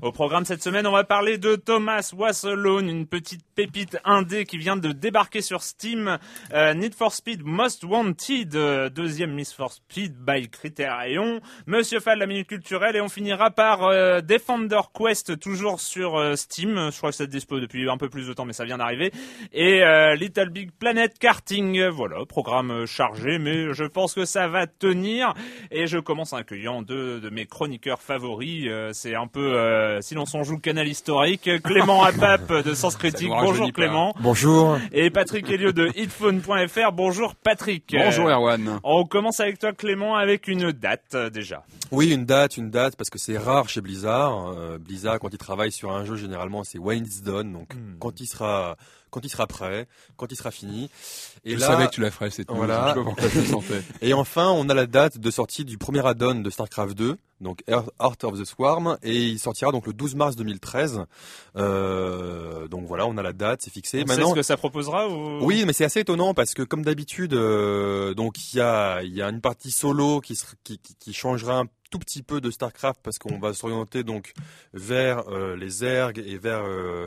Au programme cette semaine, on va parler de Thomas Was Alone, une petite pépite indé qui vient de débarquer sur Steam. Euh, Need for Speed Most Wanted, euh, deuxième Miss for Speed by Criterion. Monsieur Fall, la minute culturelle, et on finira par euh, Defender Quest, toujours sur Steam. Je crois que c'est dispo depuis un peu plus de temps, mais ça vient d'arriver. Et Little Big Planet Karting. Voilà, programme chargé, mais je pense que ça va tenir. Et je commence en accueillant deux de mes chroniqueurs favoris. c'est un peu euh, sinon on joue canal historique. Clément Apap de Sens Critique. Bonjour Clément. Bonjour. Et Patrick Helio de hitphone.fr. Bonjour Patrick. Bonjour Erwan. On commence avec toi Clément avec une date euh, déjà. Oui, une date, une date, parce que c'est rare chez Blizzard. Euh, Blizzard, quand il travaille sur un jeu, généralement, c'est when it's done. Donc, Hmm. quand il sera, quand il sera prêt, quand il sera fini. Et je là, savais que tu la ferais cette news, Voilà. je je sentais. et enfin, on a la date de sortie du premier add-on de StarCraft 2, donc Heart of the Swarm, et il sortira donc le 12 mars 2013. Euh, donc voilà, on a la date, c'est fixé. On sait ce que ça proposera ou... Oui, mais c'est assez étonnant parce que comme d'habitude, euh, donc il y a, il y a une partie solo qui, sera- qui, qui, qui changera un tout petit peu de Starcraft parce qu'on va s'orienter donc vers euh, les ergs et vers euh,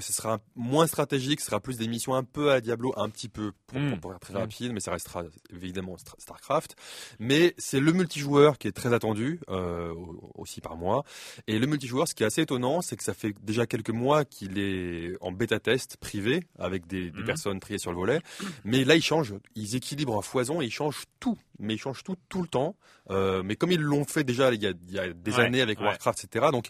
ce sera moins stratégique, ce sera plus des missions un peu à Diablo, un petit peu pour, Mm. pour- pour être très Mm. rapide, mais ça restera évidemment Star- Starcraft. Mais c'est le multijoueur qui est très attendu euh, aussi par moi. Et le multijoueur, ce qui est assez étonnant, c'est que ça fait déjà quelques mois qu'il est en bêta test privé avec des, des Mhm. personnes triées sur le volet. Mais là, ils changent, ils équilibrent à foison et ils changent tout. Mais ils changent tout tout le temps. Euh, mais comme ils l'ont fait déjà il y a, il y a des Ouais, années avec ouais. Warcraft, etc. Donc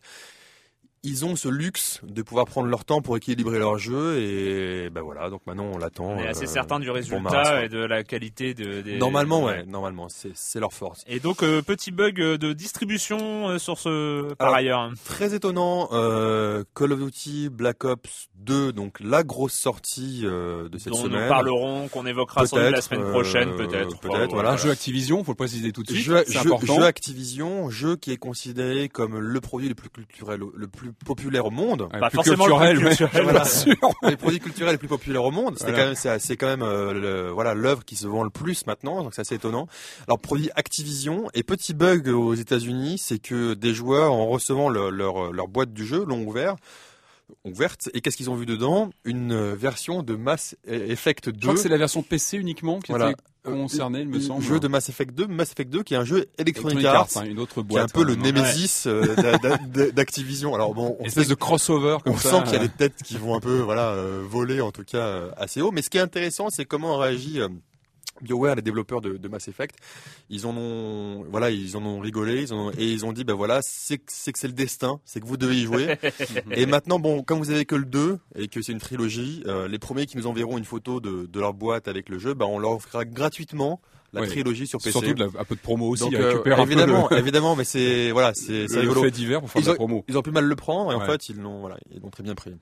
ils ont ce luxe de pouvoir prendre leur temps pour équilibrer leur jeu et ben voilà donc maintenant on l'attend. On est assez euh, certain du résultat et de la qualité de, des... Normalement ouais, normalement c'est c'est leur force. Et donc euh, petit bug euh, de distribution euh, sur ce par Alors, ailleurs. Très étonnant, euh, Call of Duty Black Ops 2, donc la grosse sortie euh, de cette dont semaine. nous parlerons, qu'on évoquera sans doute la Peut-être, semaine euh, prochaine, peut-être. peut-être, Enfin, voilà. Un jeu Activision, faut le préciser tout de suite, Jeu, jeu- Activision, jeu qui est considéré comme le produit le plus culturel, le plus populaire au monde. Ouais, Pas plus forcément le culturel, plus mais culturel, voilà. sûr. les produits culturels les plus populaires au monde. C'est Voilà. quand même, c'est, c'est quand même euh, le- voilà l'œuvre qui se vend le plus maintenant, donc c'est assez étonnant. Alors produit Activision et petit bug aux États-Unis, c'est que des joueurs en recevant le- leur leur boîte du jeu l'ont ouvert ouverte et qu'est-ce qu'ils ont vu dedans? Une euh, version de Mass Effect 2. Je crois que c'est la version PC uniquement qui Voilà. était concernée, il me semble. jeu de Mass Effect 2, Mass Effect 2 qui est un jeu Electronic, Electronic Arts, hein, une autre qui est boîte. un peu le hein, Nemesis euh, d'a- d'a- d'Activision. Alors bon, on Espèce de crossover comme on ça. sent qu'il y a des têtes qui vont un peu voilà euh, voler en tout cas euh, assez haut. Mais ce qui est intéressant, c'est comment réagit euh, BioWare, les développeurs de, de Mass Effect. Ils en ont voilà, ils en ont rigolé, ils en ont- et ils ont dit ben voilà, c'est que c'est que c'est le destin, c'est que vous devez y jouer. et maintenant bon, comme vous avez que le 2 et que c'est une trilogie, euh, les premiers qui nous enverront une photo de, de leur boîte avec le jeu, ben on leur offrira gratuitement la Ouais. trilogie sur PC. Surtout de la- un peu de promo aussi. Donc, euh, récupérer un peu évidemment, le- évidemment, mais c'est voilà, c'est rigolo. fait divers pour faire Ils de la ont- promo. Ils ont pu mal le prendre et en Ouais. fait ils l'ont voilà, ils l'ont très bien pris.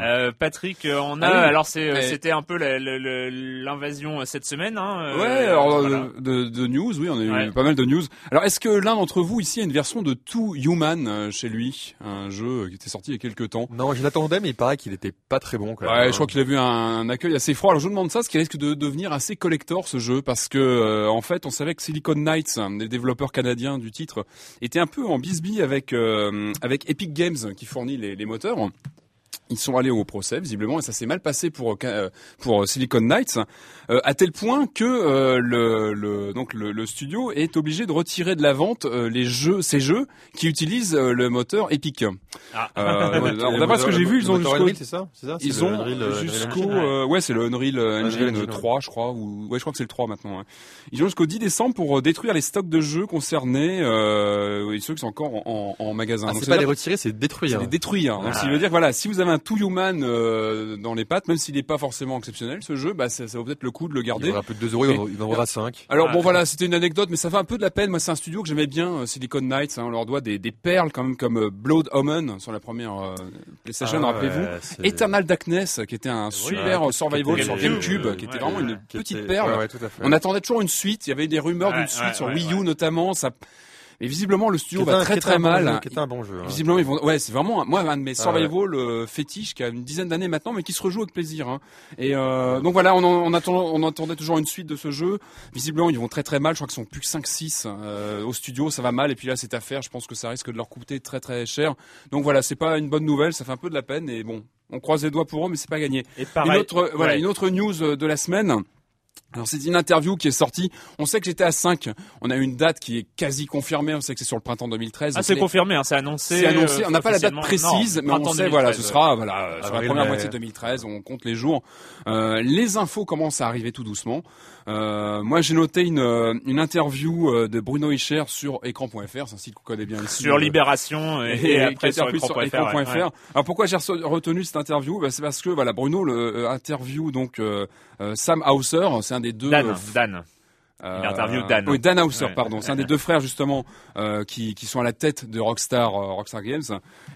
Euh, Patrick, euh, on a Ah oui. alors c'est euh, c'était un peu l'invasion cette semaine. Hein, euh, Ouais, alors voilà. de, de news, oui, on a eu Ouais. pas mal de news. Alors, est-ce que l'un d'entre vous ici a une version de Too Human chez lui, un jeu qui était sorti il y a quelques temps Non, je l'attendais mais il paraît qu'il était pas très bon quand même. Ouais, je crois qu'il a vu un, un accueil assez froid. Alors je vous demande ça, ce qui risque de devenir assez collector ce jeu, parce que euh, en fait, on savait que Silicon Knights, des développeurs canadiens du titre, était un peu en bisbille avec euh, avec Epic Games qui fournit les, les moteurs. Ils sont allés au procès visiblement et ça s'est mal passé pour euh, pour Silicon Knights euh, à tel point que euh, le, le donc le, le studio est obligé de retirer de la vente euh, les jeux ces jeux qui utilisent euh, le moteur Epic. Ah. Euh, d'après ce que j'ai vu, ils ont jusqu'au c'est ça, ça. ils ont euh, jusqu'au euh, ouais c'est le Unreal euh, Engine Engine, 3 je crois ou ouais je crois que c'est le 3 maintenant. ouais. Ils ont jusqu'au 10 décembre pour euh, détruire les stocks de jeux concernés euh, et ceux qui sont encore en, en, en magasin. Ah, Donc, c'est pas les retirer, c'est détruire. c'est les détruire. Donc, Ah. ça veut dire voilà, si vous avez un Too Human euh, dans les pattes, même s'il n'est pas forcément exceptionnel, ce jeu, bah ça, ça vaut peut-être le coup de le Il garder. aura plus de 2 euros, il en- il en aura 5. Alors Ah. bon voilà, c'était une anecdote, mais ça fait un peu de la peine. Moi, c'est un studio que j'aimais bien, euh, Silicon Knights. Hein, on leur doit des, des perles quand même comme euh, Blood Omen sur la première euh, PlayStation, Ah, rappelez-vous. Eternal Darkness, qui était un super ouais, survival sur GameCube, qui était vraiment une petite perle. ouais, ouais, tout. On attendait toujours une suite. Il y avait des rumeurs d'une suite sur Wii U notamment. Ça, et visiblement le studio va un- très très un bon mal. jeu, Qui un bon jeu. hein. Visiblement, ils vont. Ouais, c'est vraiment moi un de mes Ah survival euh, fétiches qui a une dizaine d'années maintenant, mais qui se rejoue avec plaisir. Hein. Et euh, donc voilà, on, en- on, attend, on attendait toujours une suite de ce jeu. Visiblement, ils vont très très mal. Je crois qu'ils sont plus que 5-6 euh, au studio, ça va mal. Et puis là, cette affaire, je pense que ça risque de leur coûter très très cher. Donc voilà, c'est pas une bonne nouvelle. Ça fait un peu de la peine. Et bon, on croise les doigts pour eux, mais c'est pas gagné. Et Une pareil. autre, voilà, une autre news euh, de la semaine. Alors c'est une interview qui est sortie. On sait que j'étais à 5. On a une date qui est quasi confirmée. On sait que c'est sur le printemps 2013. Ah, c'est confirmé, hein, c'est annoncé. c'est annoncé. euh, On n'a pas la date précise, Non, mais on sait, voilà, ce 2013, sera, voilà, euh, sur la première moitié 2013. On compte les jours. Euh, les infos commencent à arriver tout doucement. Euh, moi, j'ai noté une, une interview de Bruno Hicher sur écran.fr. C'est un site qu'on connaît bien ici. Sur Libération et, et, après sur écran.fr. ouais, écran.fr. ouais. Alors pourquoi j'ai retenu cette interview? Bah, C'est parce que voilà Bruno le interview donc Sam Hauser, c'est un des deux Dan, euh, Dan. Euh, Il interview Dan. Oui, Dan Hauser, Ouais. pardon. C'est un des deux frères justement euh, qui, qui sont à la tête de Rockstar, euh, Rockstar Games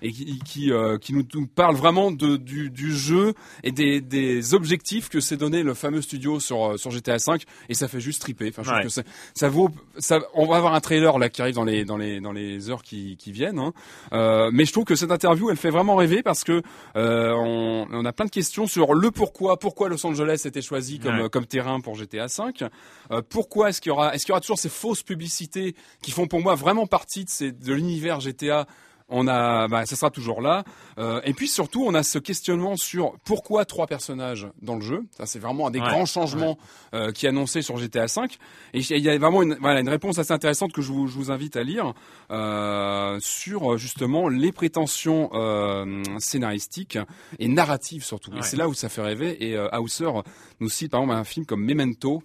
et qui, qui, euh, qui nous, nous parle vraiment de, du, du jeu et des, des objectifs que s'est donné le fameux studio sur, euh, sur GTA V et ça fait juste triper. Enfin, je trouve que ça vaut. Ça, on va avoir un trailer là qui arrive dans les dans les dans les heures qui, qui viennent. hein. Euh, mais je trouve que cette interview, elle fait vraiment rêver parce que euh, on, on a plein de questions sur le pourquoi, pourquoi Los Angeles était choisi comme Ouais. comme terrain pour GTA V. Euh, pourquoi est-ce qu'il y aura est-ce qu'il y aura toujours ces fausses publicités qui font pour moi vraiment partie de, ces, de l'univers GTA on a, bah, ça sera toujours là. Euh, et puis surtout, on a ce questionnement sur pourquoi trois personnages dans le jeu. Ça, c'est vraiment un des Ouais, grands changements euh, qui est annoncé sur GTA V. Et il y a vraiment une, voilà, une réponse assez intéressante que je vous, je vous invite à lire euh, sur justement les prétentions scénaristiques et narratives surtout. Ouais. Et c'est là où ça fait rêver. Et Hauser nous cite par exemple un film comme Memento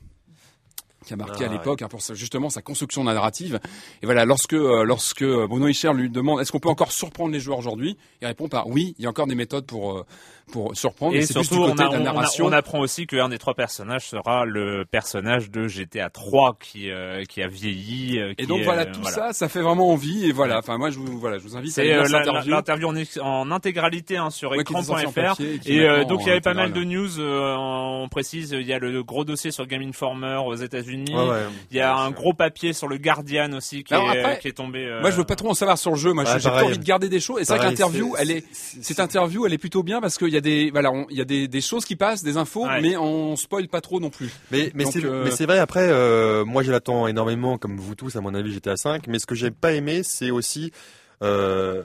qui a marqué Ah, à l'époque hein, pour sa- justement sa construction narrative. Et voilà, lorsque euh, lorsque Bruno Hicher lui demande est-ce qu'on peut encore surprendre les joueurs aujourd'hui, il répond par oui, il y a encore des méthodes pour euh, pour surprendre. Et surtout, on, côté a- de la on a- narration. on apprend aussi qu'un des trois personnages sera le personnage de GTA 3 qui, euh, qui a vieilli. euh, Et qui donc est, voilà, euh, tout ça, ça fait vraiment envie. Et voilà, enfin moi je vous voilà, je vous invite à C'est lire euh, l'interview en, en intégralité hein, sur Ouais, écran.fr. et Et euh, donc il y avait pas mal de news. euh, on précise, il y a le gros dossier sur Game Informer aux États-Unis. Ouais, ouais. Il y a un gros papier sur le Guardian aussi qui, Alors est, après, qui est tombé. euh, Moi, je veux pas trop en savoir sur le jeu. Moi, j'ai pareil. envie de garder des choses. Et c'est vrai que Pareil, l'interview, elle est, cette interview, elle est plutôt bien parce qu'il y a des, voilà, il y a des, des choses qui passent, des infos, Ouais. mais on spoil pas trop non plus. Mais, mais c'est euh, mais c'est vrai, après, euh, moi je l'attends énormément, comme vous tous, à mon avis, j'étais à 5. Mais ce que j'ai pas aimé, c'est aussi. Euh,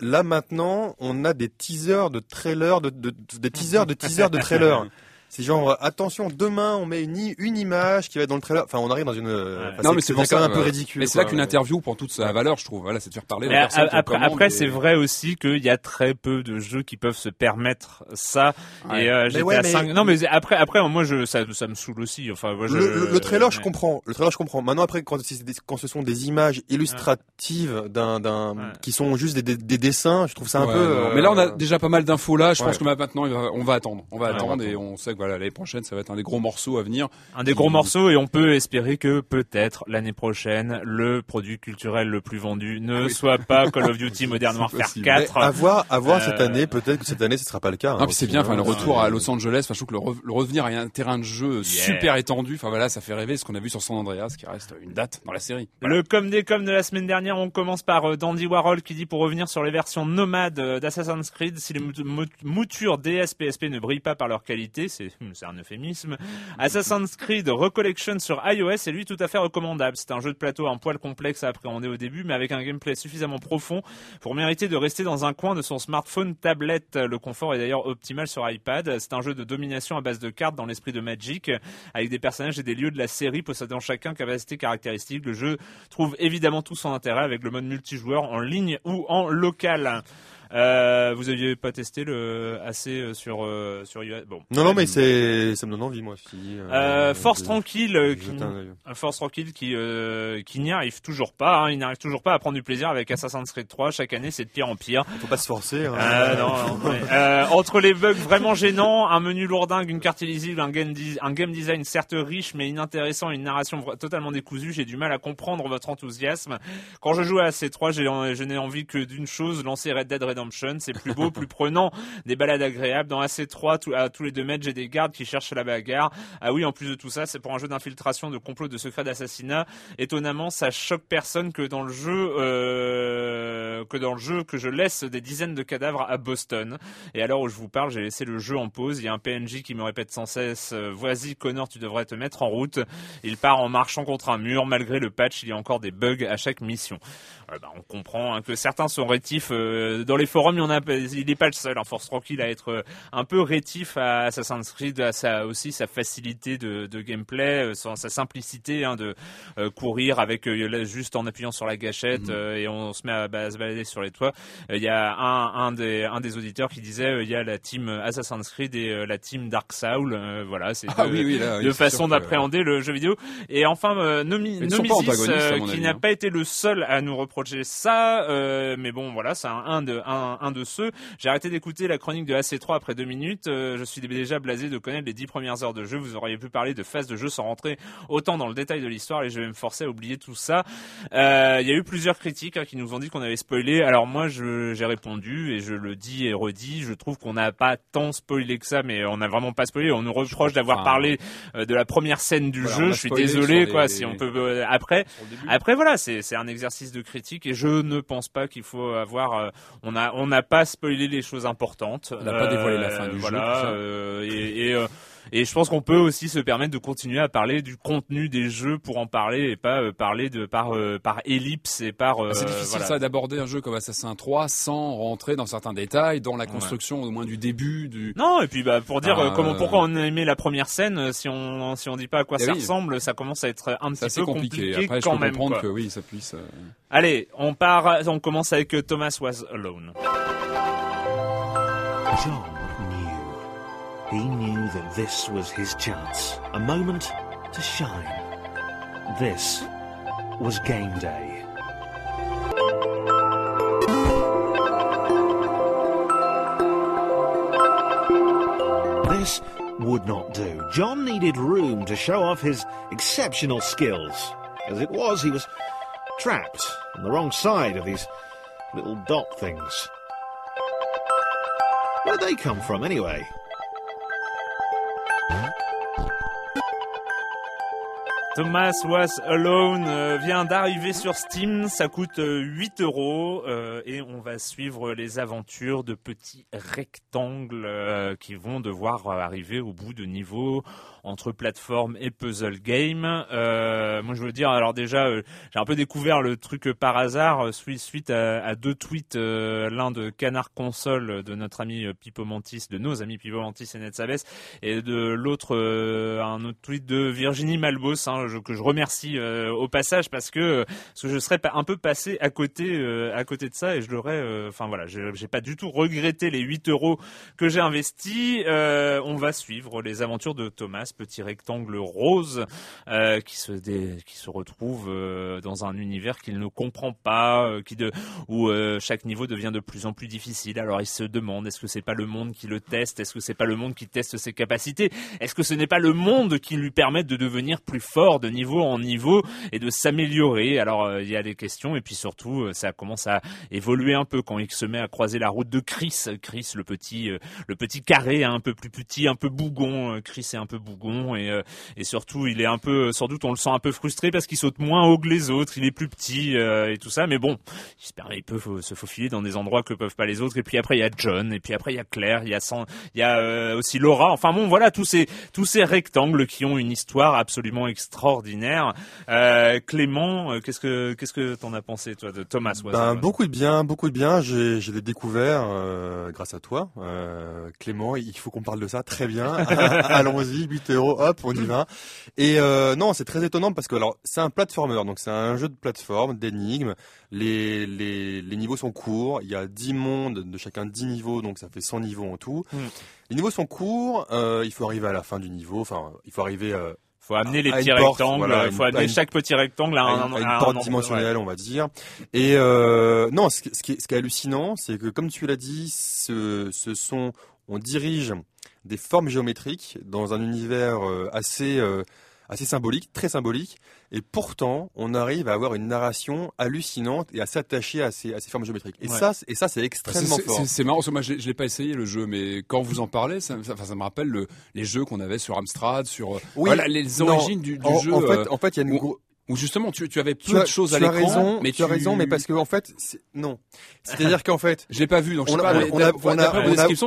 là maintenant, on a des teasers de trailers, de, de- de- des teasers de teasers de trailers. C'est genre, euh, attention, demain on met une, image qui va être dans le trailer. Enfin, on arrive dans une. euh, enfin, Non, mais c'est quand ça, même un peu ridicule. Mais c'est là qu'une interview prend toute sa valeur, je trouve. Voilà, c'est de faire parler la personne après, après et- c'est vrai aussi qu'il y a très peu de jeux qui peuvent se permettre ça. Ouais. Et euh, j'étais ouais, à mais- 5. Non, mais après, après, moi, je, ça, ça me saoule aussi. Enfin, moi, je, Le, le- le trailer, je comprends. Le trailer, je comprends. Maintenant, après, quand, c'est des- quand ce sont des images illustratives d'un, d'un, Ouais. qui sont juste des, des- des dessins, je trouve ça un Ouais, peu. euh, Mais là, on a déjà pas mal d'infos là. Je ouais. pense que maintenant, on va attendre. On va attendre et on sait que voilà, l'année prochaine, ça va être un des gros morceaux à venir. Un des gros morceaux et on peut espérer que peut-être l'année prochaine, le produit culturel le plus vendu ne soit pas Call of Duty Modern Warfare 4. À voir, à voir cette année, peut-être que cette année ce sera pas le cas. Hein, c'est bien, enfin le retour à Los Angeles, enfin je trouve que le, re- le revenir à un terrain de jeu Yeah. super étendu, enfin voilà, ça fait rêver ce qu'on a vu sur San Andreas, qui reste une date dans la série. Voilà. Le comme des comme de la semaine dernière, on commence par euh, Dandy Warhol qui dit pour revenir sur les versions nomades euh, d'Assassin's Creed, si les mou- mou- moutures DS PSP ne brillent pas par leur qualité, c'est c'est un euphémisme. Assassin's Creed Recollection sur iOS est lui tout à fait recommandable. C'est un jeu de plateau un poil complexe à appréhender au début, mais avec un gameplay suffisamment profond pour mériter de rester dans un coin de son smartphone, tablette. Le confort est d'ailleurs optimal sur iPad. C'est un jeu de domination à base de cartes dans l'esprit de Magic, avec des personnages et des lieux de la série possédant chacun capacité caractéristique. Le jeu trouve évidemment tout son intérêt avec le mode multijoueur en ligne ou en local. Euh, vous aviez pas testé le assez euh, sur euh, sur iOS bon Non, non, mais c'est, ça me donne envie, moi aussi. euh, Force tranquille qui, Force tranquille qui qui n'y arrive toujours pas hein, il n'arrive toujours pas à prendre du plaisir avec Assassin's Creed 3 chaque année c'est de pire en pire Faut pas se forcer. hein. non, non, ouais. Entre les bugs vraiment gênants, un menu lourdingue, une carte illisible, un game, di- un game design certes riche mais inintéressant, une narration totalement décousue, j'ai du mal à comprendre votre enthousiasme. Quand je joue à C3, j'ai en- je n'ai envie que d'une chose, lancer Red Dead Redemption. C'est plus beau, plus prenant, des balades agréables. Dans AC3, tout- à tous les deux mètres, j'ai des gardes qui cherchent la bagarre. Ah oui, en plus de tout ça, c'est pour un jeu d'infiltration, de complot, de secret d'assassinat. Étonnamment, ça choque personne que dans le jeu, euh, que dans le jeu que je laisse des dizaines de cadavres à Boston. Et alors où je vous parle, j'ai laissé le jeu en pause. Il y a un PNJ qui me répète sans cesse euh, Vas-y, Connor, tu devrais te mettre en route. Il part en marchant contre un mur. Malgré le patch, il y a encore des bugs à chaque mission. Euh, bah, on comprend hein, que certains sont rétifs. euh, dans les forums, il y en a, il n'est pas le seul. Hein, Force Tranquille à être euh, un peu rétif à Assassin's Creed, à sa, aussi sa facilité de, de gameplay, euh, sa, sa simplicité hein, de euh, courir avec euh, là, juste en appuyant sur la gâchette euh, et on se met à, bah, à se balader sur les toits. Euh, Il y a un, un, des, un des auditeurs qui disait euh, il y a la team Assassin's Creed et euh, la team Dark Soul. Euh, voilà, c'est Ah oui, oui, là, oui, de c'est façon que- d'appréhender le jeu vidéo. Et enfin, euh, Nomi, Nomisis, qui n'a hein. pas été le seul à nous reprocher ça, euh, mais bon, voilà, c'est un, un de un, un de ceux. J'ai arrêté d'écouter la chronique de AC3 après deux minutes. Euh, je suis déjà blasé de connaître les dix premières heures de jeu. Vous auriez pu parler de phases de jeu sans rentrer autant dans le détail de l'histoire, et je vais me forcer à oublier tout ça. Euh, Il y a eu plusieurs critiques hein, qui nous ont dit qu'on avait spoilé. Alors moi, j'ai répondu et je le dis et redis. Je trouve qu'on n'a pas tant spoilé que ça, mais on n'a vraiment pas spoilé. On nous reproche d'avoir parlé de la première scène du Voilà, jeu. Je suis désolé, quoi. Si on peut après. Après voilà, c'est un exercice de critique et je ne pense pas qu'il faut avoir. euh, on a on n'a pas spoilé les choses importantes. On n'a pas dévoilé la fin du jeu, voilà, euh, et et, euh, et je pense qu'on peut aussi se permettre de continuer à parler du contenu des jeux pour en parler et pas euh, parler de par euh, par ellipse et par. euh, Bah, c'est difficile voilà. ça d'aborder un jeu comme Assassin 3 sans rentrer dans certains détails, dans la construction au moins du début, du. Non, et puis bah pour dire Ah, euh, comment euh, pourquoi on a aimé la première scène, si on si on dit pas à quoi Eh ça oui. ressemble, ça commence à être un petit peu compliqué. compliqué, Après, je quand peux même. comprendre quoi. que oui, ça puisse. euh, Allez, on part, on commence avec Thomas Was Alone. Knew. He knew that this was his chance. A moment to shine. This was game day. This would not do. John needed room to show off his exceptional skills. As it was, he was trapped on the wrong side of these little dot things. Where'd they come from, anyway? Huh? Thomas Was Alone euh, vient d'arriver sur Steam, ça coûte euh, 8 euros euh, et on va suivre les aventures de petits rectangles euh, qui vont devoir euh, arriver au bout de niveaux entre plateforme et puzzle game. Euh, moi je veux dire, alors déjà euh, j'ai un peu découvert le truc euh, par hasard euh, suite, à, à deux tweets, euh, l'un de Canard Console euh, de notre ami euh, Pipo Mantis, de nos amis Pipo Mantis et Ned Sabes, et de l'autre euh, un autre tweet de Virginie Malbos. hein, je- que je remercie euh, au passage parce que parce que je serais un peu passé à côté euh, à côté de ça et je l'aurais. euh, Enfin voilà, j'ai pas du tout regretté les 8 euros que j'ai investis. Euh, on va suivre les aventures de Thomas, petit rectangle rose euh, qui se qui se retrouve euh, dans un univers qu'il ne comprend pas, euh, qui de où euh, chaque niveau devient de plus en plus difficile. Alors il se demande est-ce que c'est pas le monde qui le teste, est-ce que c'est pas le monde qui teste ses capacités, est-ce que ce n'est pas le monde qui lui permet de devenir plus fort? De niveau en niveau et de s'améliorer. Alors euh, il y a des questions et puis surtout euh, ça commence à évoluer un peu quand il se met à croiser la route de Chris. Chris le petit euh, le petit carré hein, un peu plus petit, un peu bougon. Chris est un peu bougon et et surtout il est un peu sans doute on le sent un peu frustré parce qu'il saute moins haut que les autres, il est plus petit et tout ça mais bon, il peut se faufiler dans des endroits que peuvent pas les autres et puis après il y a John et puis après il y a Claire, il y a il y a aussi Laura. Enfin bon voilà tous ces tous ces rectangles qui ont une histoire absolument extraordinaire. Euh, Clément, euh, qu'est-ce que qu'est-ce que t'en as pensé toi de Thomas Ben, beaucoup de bien, beaucoup de bien. J'ai, j'ai découvert euh, grâce à toi, euh, Clément. Il faut qu'on parle de ça très bien. Allons-y, 8 euros, hop, on y va. Et non, c'est très étonnant parce que alors c'est un platformer, donc c'est un jeu de plateforme, d'énigmes. Les, les, les niveaux sont courts. Il y a 10 mondes de chacun 10 niveaux, donc ça fait 100 niveaux en tout. Hmm. Les niveaux sont courts. il faut arriver à la fin du niveau. Enfin, il faut arriver. Euh, faut amener les petits porte, rectangles, voilà, il faut amener une- chaque petit rectangle à un, une, à une à porte dimensionnelle, on va dire. Et euh, non, ce, qui- ce qui est, ce qui est hallucinant, c'est que comme tu l'as dit, ce, ce sont, on dirige des formes géométriques dans un univers euh, assez euh, assez symbolique, très symbolique, et pourtant on arrive à avoir une narration hallucinante et à s'attacher à ces, à ces formes géométriques. Et Ouais. ça, c'est- et ça c'est extrêmement fort. C'est marrant, moi je je l'ai pas essayé le jeu, mais quand vous en parlez, ça, ça, me rappelle le- les jeux qu'on avait sur Amstrad, sur euh, Oui, voilà, les non, origines du, du en, jeu. en fait, euh, en fait, il y a une où- gro- où justement tu, tu avais tu peu as, de choses à l'écran, raison, mais tu as raison, mais parce que en fait, non. C'est-à-dire qu'en fait, je l'ai pas vu, donc je on sais a, pas. on a, on a, on a-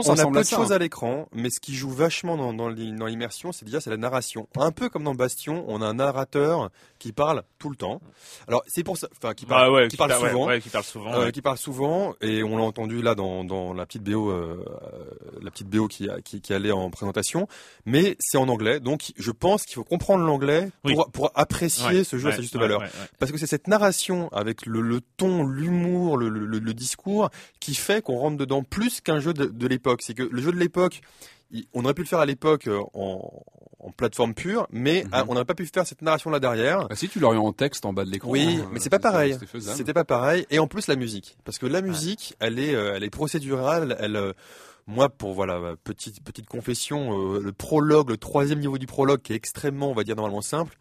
on a peu de choses à l'écran, mais ce qui joue vachement dans, dans l'i- dans l'immersion, c'est déjà c'est la narration. Un peu comme dans Bastion, on a un narrateur qui parle tout le temps. Alors c'est pour ça, enfin qui parle, Ah ouais, qui parle ouais, souvent. ouais, qui parle souvent. euh, ouais. qui parle souvent et on l'a entendu là dans, dans la petite BO euh, euh, la petite BO qui, a- qui qui allait en présentation mais c'est en anglais donc je pense qu'il faut comprendre l'anglais pour, Oui. pour apprécier Ouais, ce jeu à sa juste ouais, valeur parce que c'est cette narration avec le, le ton, l'humour, le, le- le discours qui fait qu'on rentre dedans plus qu'un jeu de, de l'époque. C'est que le jeu de l'époque, on aurait pu le faire à l'époque euh, en, en plateforme pure, mais Mhm. ah, on n'aurait pas pu faire cette narration là derrière. Bah, si tu l'aurais en texte en bas de l'écran. Oui, euh, mais c'est pas pareil. c'était pas pareil. Et en plus la musique, parce que la musique, elle est, euh, elle est procédurale. Elle, moi, pour voilà, petite petite confession, le prologue, le troisième niveau du prologue, qui est extrêmement, on va dire normalement simple.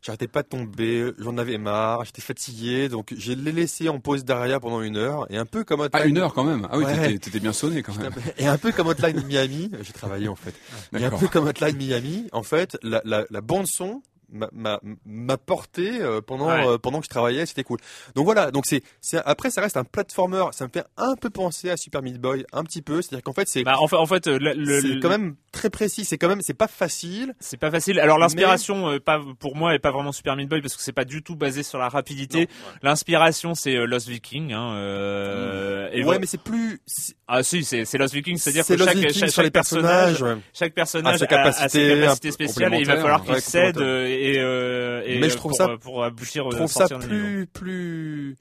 J'arrêtais pas de tomber, j'en avais marre, j'étais fatigué, donc j'ai les laissé en pause derrière pendant une heure, et un peu comme Ah, Hotline- une heure quand même. Ah oui, Ouais. t'étais- bien sonné quand même. et un peu comme Hotline Miami, j'ai travaillé en fait. Et un peu comme Hotline Miami, en fait, la, la, la bande son m'a- porté euh, pendant Ouais. euh, pendant que je travaillais, c'était cool. Donc voilà, donc c'est c'est après ça reste un platformer, ça me fait un peu penser à Super Meat Boy, un petit peu, c'est-à-dire qu'en fait c'est Bah, en fait, en fait, euh, le- le- c'est quand même très précis, c'est quand même c'est pas facile. C'est pas facile. Alors l'inspiration, euh, pas pour moi, est pas vraiment Super Meat Boy parce que c'est pas du tout basé sur la rapidité. L'inspiration, c'est euh, Lost Viking. Hein, euh, et ouais, voilà. mais c'est plus ah si, c'est c'est Lost Viking, c'est-à-dire c'est que chaque, Viking chaque, sur les chaque personnage, ouais. chaque personnage ses a- a, capacités ses capacités spéciales et il va falloir qu'il cède euh, et, euh, et Mais euh, je trouve pour, ça- euh, pour aboutir Je euh, trouve ça plus plus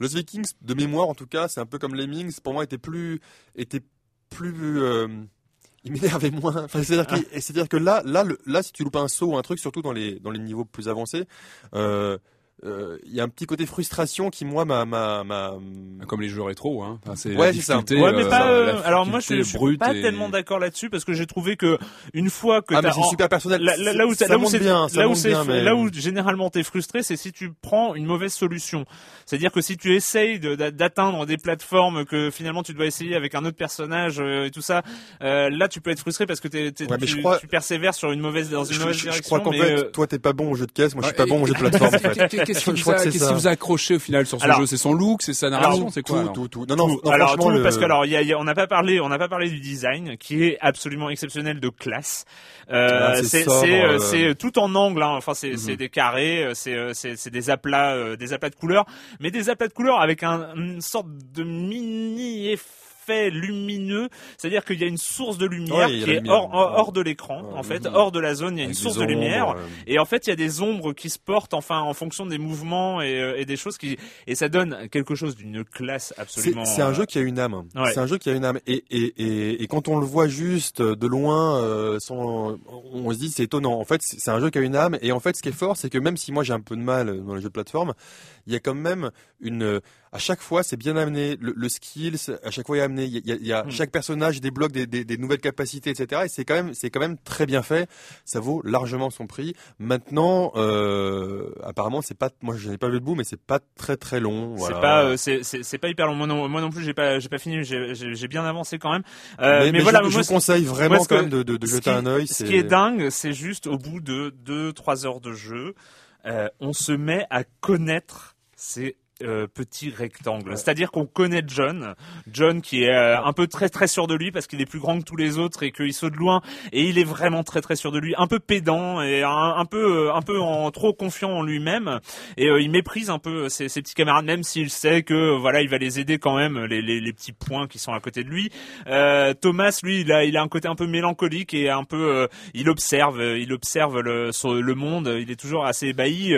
Lost Vikings de mémoire en tout cas, c'est un peu comme Lemmings, pour moi était plus était plus euh, il m'énervait moins. Enfin, c'est-à-dire que, et c'est-à-dire que là, là, le- là, si tu loupes un saut ou un truc, surtout dans les dans les niveaux plus avancés, euh, euh, il y a un petit côté frustration qui moi m'a m'a m'a Comme les jeux rétro, hein. Enfin, c'est Ouais, ça. Ouais, mais euh, pas. la euh, alors moi, je, je suis pas et- tellement d'accord là-dessus parce que j'ai trouvé que une fois que ah mais t'as c'est en- super personnel. là, là- là où, ça là où monte c'est là où bien, mais- là où généralement t'es frustré, c'est si tu prends une mauvaise solution. C'est-à-dire que si tu essayes de- d'atteindre des plateformes que finalement tu dois essayer avec un autre personnage euh, et tout ça, euh, là tu peux être frustré parce que t'es, t'es- Ouais, mais tu, je crois- tu persévères sur une mauvaise dans une je, mauvaise je- je direction. crois qu'en mais, fait, toi t'es pas bon au jeu de caisse, moi je suis pas bon au jeu de plateforme en fait. Qu'est-ce qui vous a vous accroché au final sur ce Alors- jeu? C'est son look, c'est sa narration, c'est quoi tout, tout, tout. Non, non, tout. non, alors franchement, tout, le- parce que alors il y a, il y a- on n'a pas parlé, on n'a pas parlé du design qui est absolument exceptionnel de classe. Euh, Ah, c'est c'est sobre, c'est, euh, euh. tout en angle, hein. enfin c'est c'est des carrés, euh, c'est euh, c'est c'est des aplats, euh, des aplats de couleurs, mais des aplats de couleurs avec un, une sorte de mini effet lumineux, c'est-à-dire qu'il y a une source de lumière Ouais, qui est lumière. hors, de l'écran, Ouais, en fait, hors de la zone, il y a une source de lumière. euh, Et en fait, il y a des ombres qui se portent, enfin, en fonction des mouvements et, euh, et des choses qui, et ça donne quelque chose d'une classe absolument. c'est un jeu qui a une âme. Ouais. C'est un jeu qui a une âme. Et, et, et, et quand on le voit juste de loin, euh, sans, on se dit c'est étonnant. En fait, c'est c'est un jeu qui a une âme. Et en fait, ce qui est fort, c'est que même si moi j'ai un peu de mal dans les jeux de plateforme, il y a quand même une. À chaque fois, c'est bien amené. Le, le skills, à chaque fois, il est amené. Il y a, il y a Mm. chaque personnage débloque des, des, des nouvelles capacités, etc. Et c'est quand même, c'est quand même très bien fait. Ça vaut largement son prix. Maintenant, euh, apparemment, c'est pas. Moi, je n'ai pas vu le bout, mais c'est pas très très long. C'est pas, euh, c'est, c'est, c'est pas hyper long. Moi non, moi non plus, j'ai pas, j'ai pas fini. J'ai, j'ai, j'ai bien avancé quand même. Euh, mais, mais voilà, je, je moi, vous conseille vraiment moi, quand que- même de, de, de jeter qui- un œil. Ce qui est dingue, c'est juste au bout de 2-3 heures de jeu, euh, on se met à connaître ces euh, petits rectangles. Ouais. C'est-à-dire qu'on connaît John, John qui est euh, un peu très très sûr de lui parce qu'il est plus grand que tous les autres et qu'il saute loin et il est vraiment très très sûr de lui, un peu pédant et un, peu euh, un peu en trop confiant en lui-même et euh, il méprise un peu ses, ses petits camarades même s'il sait que voilà il va les aider quand même les, les, les petits points qui sont à côté de lui. Euh, Thomas lui il a il a un côté un peu mélancolique et un peu il observe il observe le le monde il est toujours assez ébahi.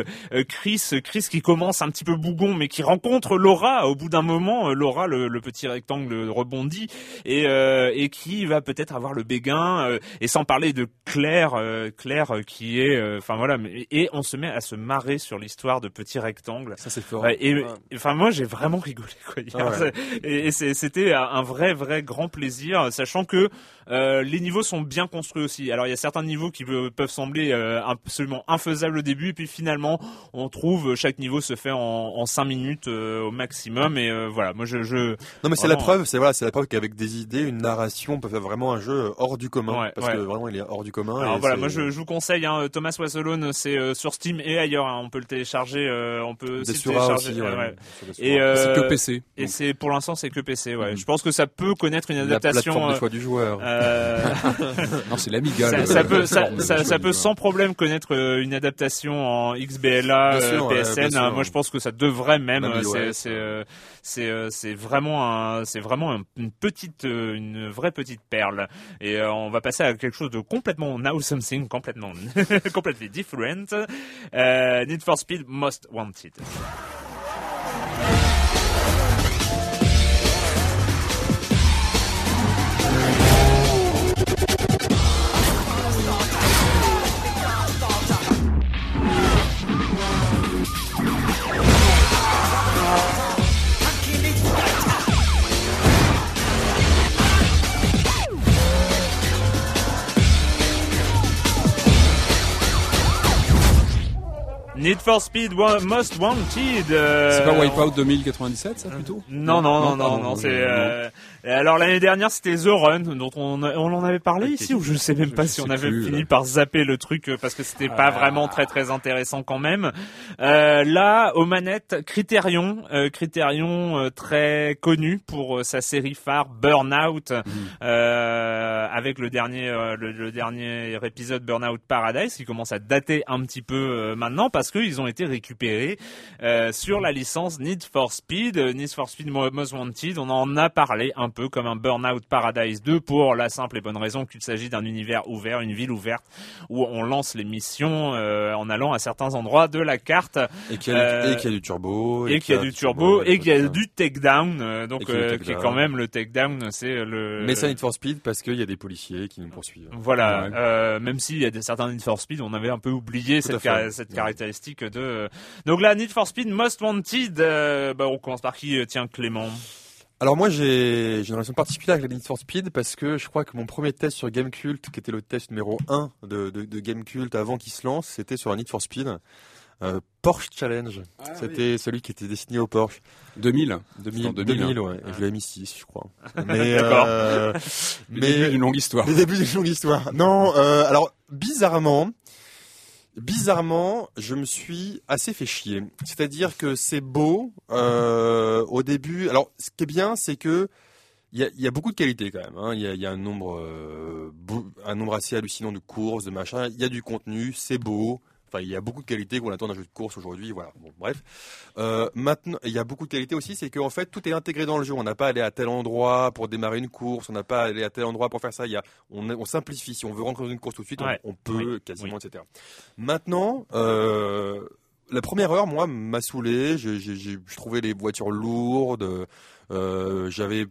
Chris Chris qui commence un petit peu bougon mais qui rencontre Laura au bout d'un moment euh, Laura le, le petit rectangle rebondit et euh, et qui va peut-être avoir le béguin euh, et sans parler de Claire euh, Claire qui est enfin voilà et on se met à se marrer sur l'histoire de petits rectangles Ça c'est fort. Ouais, et Ouais. enfin moi j'ai vraiment rigolé quoi. Ah ouais. Et, c'était un vrai vrai grand plaisir, sachant que les niveaux sont bien construits aussi. Alors il y a certains niveaux qui pe- peuvent sembler absolument infaisables au début, et puis finalement on trouve chaque niveau se fait en, en 5 minutes euh, au maximum. Et euh, voilà, moi je, je Non mais c'est la preuve, c'est voilà, c'est la preuve qu'avec des idées, une narration on peut faire vraiment un jeu hors du commun, Ouais, parce ouais. que vraiment il est hors du commun. alors et voilà, moi je, je vous conseille hein, Thomas Was Alone, c'est euh, sur Steam et ailleurs. hein, on peut le télécharger, euh, on peut aussi le télécharger. aussi, ouais. euh, ouais. Sur Desura. Et, euh, C'est que PC. Et donc. c'est pour l'instant c'est que PC. Ouais. Mhm. Je pense que ça peut connaître une la adaptation. plateforme de euh, choix du joueur. euh, Non, c'est l'Amiga. ça, ça peut, ça, peut sans problème connaître euh, une adaptation en XBLA, euh, sûr, PSN. hein. Moi, je pense que ça devrait même. Euh, c'est, euh, euh, c'est vraiment un, vraiment un- une petite, une vraie petite perle. Et on va passer à quelque chose de complètement now something, complètement, complètement different. Need for Speed Most Wanted. Need for Speed Most Wanted. euh, C'est pas Wipeout 2097, ça plutôt? Non, non, non, non, pardon, non, je- c'est. Alors l'année dernière, c'était The Run, dont on, on en avait parlé Ok. ici, ou je sais même pas Je si on avait plus, fini là. par zapper le truc euh, parce que c'était pas Ah. vraiment très très intéressant quand même. Euh, là, aux manettes, Criterion, euh, Criterion euh, très connu pour euh, sa série phare Burnout, euh, avec le dernier euh, le, le dernier épisode Burnout Paradise qui commence à dater un petit peu euh, maintenant parce qu'ils ont été récupérés euh, sur la licence Need for Speed, Need for Speed Mo- Most Wanted. On en a parlé un peu comme un Burnout Paradise 2 pour la simple et bonne raison qu'il s'agit d'un univers ouvert, une ville ouverte où on lance les missions euh, en allant à certains endroits de la carte Et qu'il y, a euh, du- et qu'il y a du turbo. et qu'il y a du turbo et qu'il y a du takedown euh, donc Et euh, qui est quand même le takedown c'est le Mais ça Need for Speed parce qu'il y a des policiers qui nous poursuivent. voilà, Ouais. euh, même s'il y a des certains Need for Speed, on avait un peu oublié cette, à fait. car- cette Ouais. caractéristique de. euh, Donc là, Need for Speed Most Wanted. euh, bah, on commence par qui euh, Tiens, Clément? Alors moi j'ai j'ai une relation particulière avec la Need for Speed parce que je crois que mon premier test sur Gamecult, qui était le test numéro 1 de, de, de Gamecult avant qu'il se lance, c'était sur la Need for Speed. Euh, Porsche Challenge. Ah c'était celui qui était destiné au Porsche. 2000. 2000, en 2000, 2000, hein. ouais. Et je l'avais mis 6, je crois. Mais, D'accord. euh, Le mais début d'une longue histoire. le début d'une longue histoire. Non, euh, alors bizarrement, bizarrement, je me suis assez fait chier. C'est-à-dire que c'est beau euh, au début. Alors, ce qui est bien, c'est que il y a, beaucoup de qualités quand même. hein. Il y, a, un nombre, euh, un nombre assez hallucinant de courses, de machins. Il y a du contenu, c'est beau. Enfin, il y a beaucoup de qualités qu'on attend d'un jeu de course aujourd'hui. Voilà. Bon, bref. Euh, maintenant, il y a beaucoup de qualités aussi, c'est qu'en fait, tout est intégré dans le jeu. On n'a pas à aller à tel endroit pour démarrer une course. On n'a pas à aller à tel endroit pour faire ça. Il y a, on, on simplifie. Si on veut rentrer dans une course tout de suite, on- peut Oui. quasiment, Oui. etc. Maintenant, euh, la première heure, moi, m'a saoulé. J'ai- j'ai- j'ai- Je trouvais les voitures lourdes. Euh, J'avais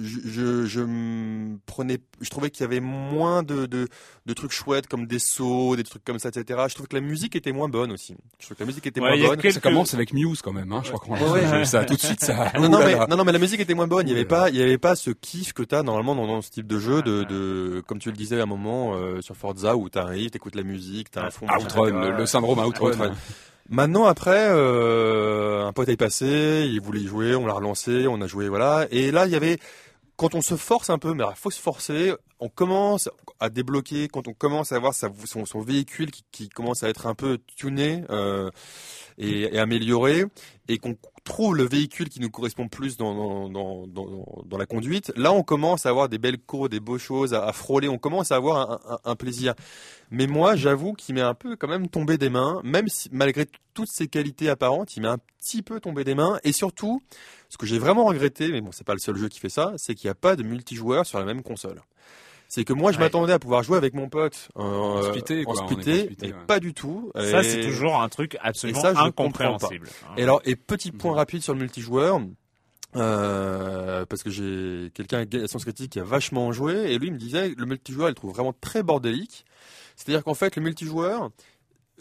je, je, je me prenais, je trouvais qu'il y avait moins de, de, de trucs chouettes comme des sauts, des trucs comme ça, etc. Je trouve que la musique était moins bonne aussi. Je trouve que la musique était Ouais, moins bonne. quelques- Ça commence avec Muse quand même, hein, je crois qu'on Ouais, ouais. ça tout de suite ça. Non, non, mais, là. non, non, mais la musique était moins bonne. Il y avait pas, il y avait pas ce kiff que t'as normalement dans, dans ce type de jeu de, de, comme tu le disais à un moment euh, sur Forza où t'arrives, t'écoutes la musique, t'as un fond. machin, Outrun, le, le syndrome Outrun. Outrun. Maintenant, après, euh, un pote est passé, il voulait jouer, on l'a relancé, on a joué, voilà. Et là, il y avait, quand on se force un peu, mais il faut se forcer, on commence à débloquer, quand on commence à avoir sa- son, son véhicule qui, qui commence à être un peu tuné euh, et, et amélioré, et qu'on trouve le véhicule qui nous correspond plus dans, la conduite, là, on commence à avoir des belles cours, des beaux choses à, frôler, on commence à avoir un, plaisir. Mais moi, j'avoue qu'il m'est un peu quand même tombé des mains, même si malgré toutes ses qualités apparentes, il m'est un petit peu tombé des mains. Et surtout, ce que j'ai vraiment regretté, mais bon, c'est pas le seul jeu qui fait ça, c'est qu'il n'y a pas de multijoueur sur la même console. C'est que moi, je Ouais. m'attendais à pouvoir jouer avec mon pote euh, En splitté, quoi, en on est splitté, en splitté, et ouais. pas du tout. Ça, Et- c'est toujours un truc absolument Et ça, je comprends incompréhensible. hein. et alors, et petit point Mhm. rapide sur le multijoueur, euh, parce que j'ai quelqu'un à Science Critique qui a vachement joué, et lui il me disait le multijoueur, il le trouve vraiment très bordélique. C'est-à-dire qu'en fait, le multijoueur,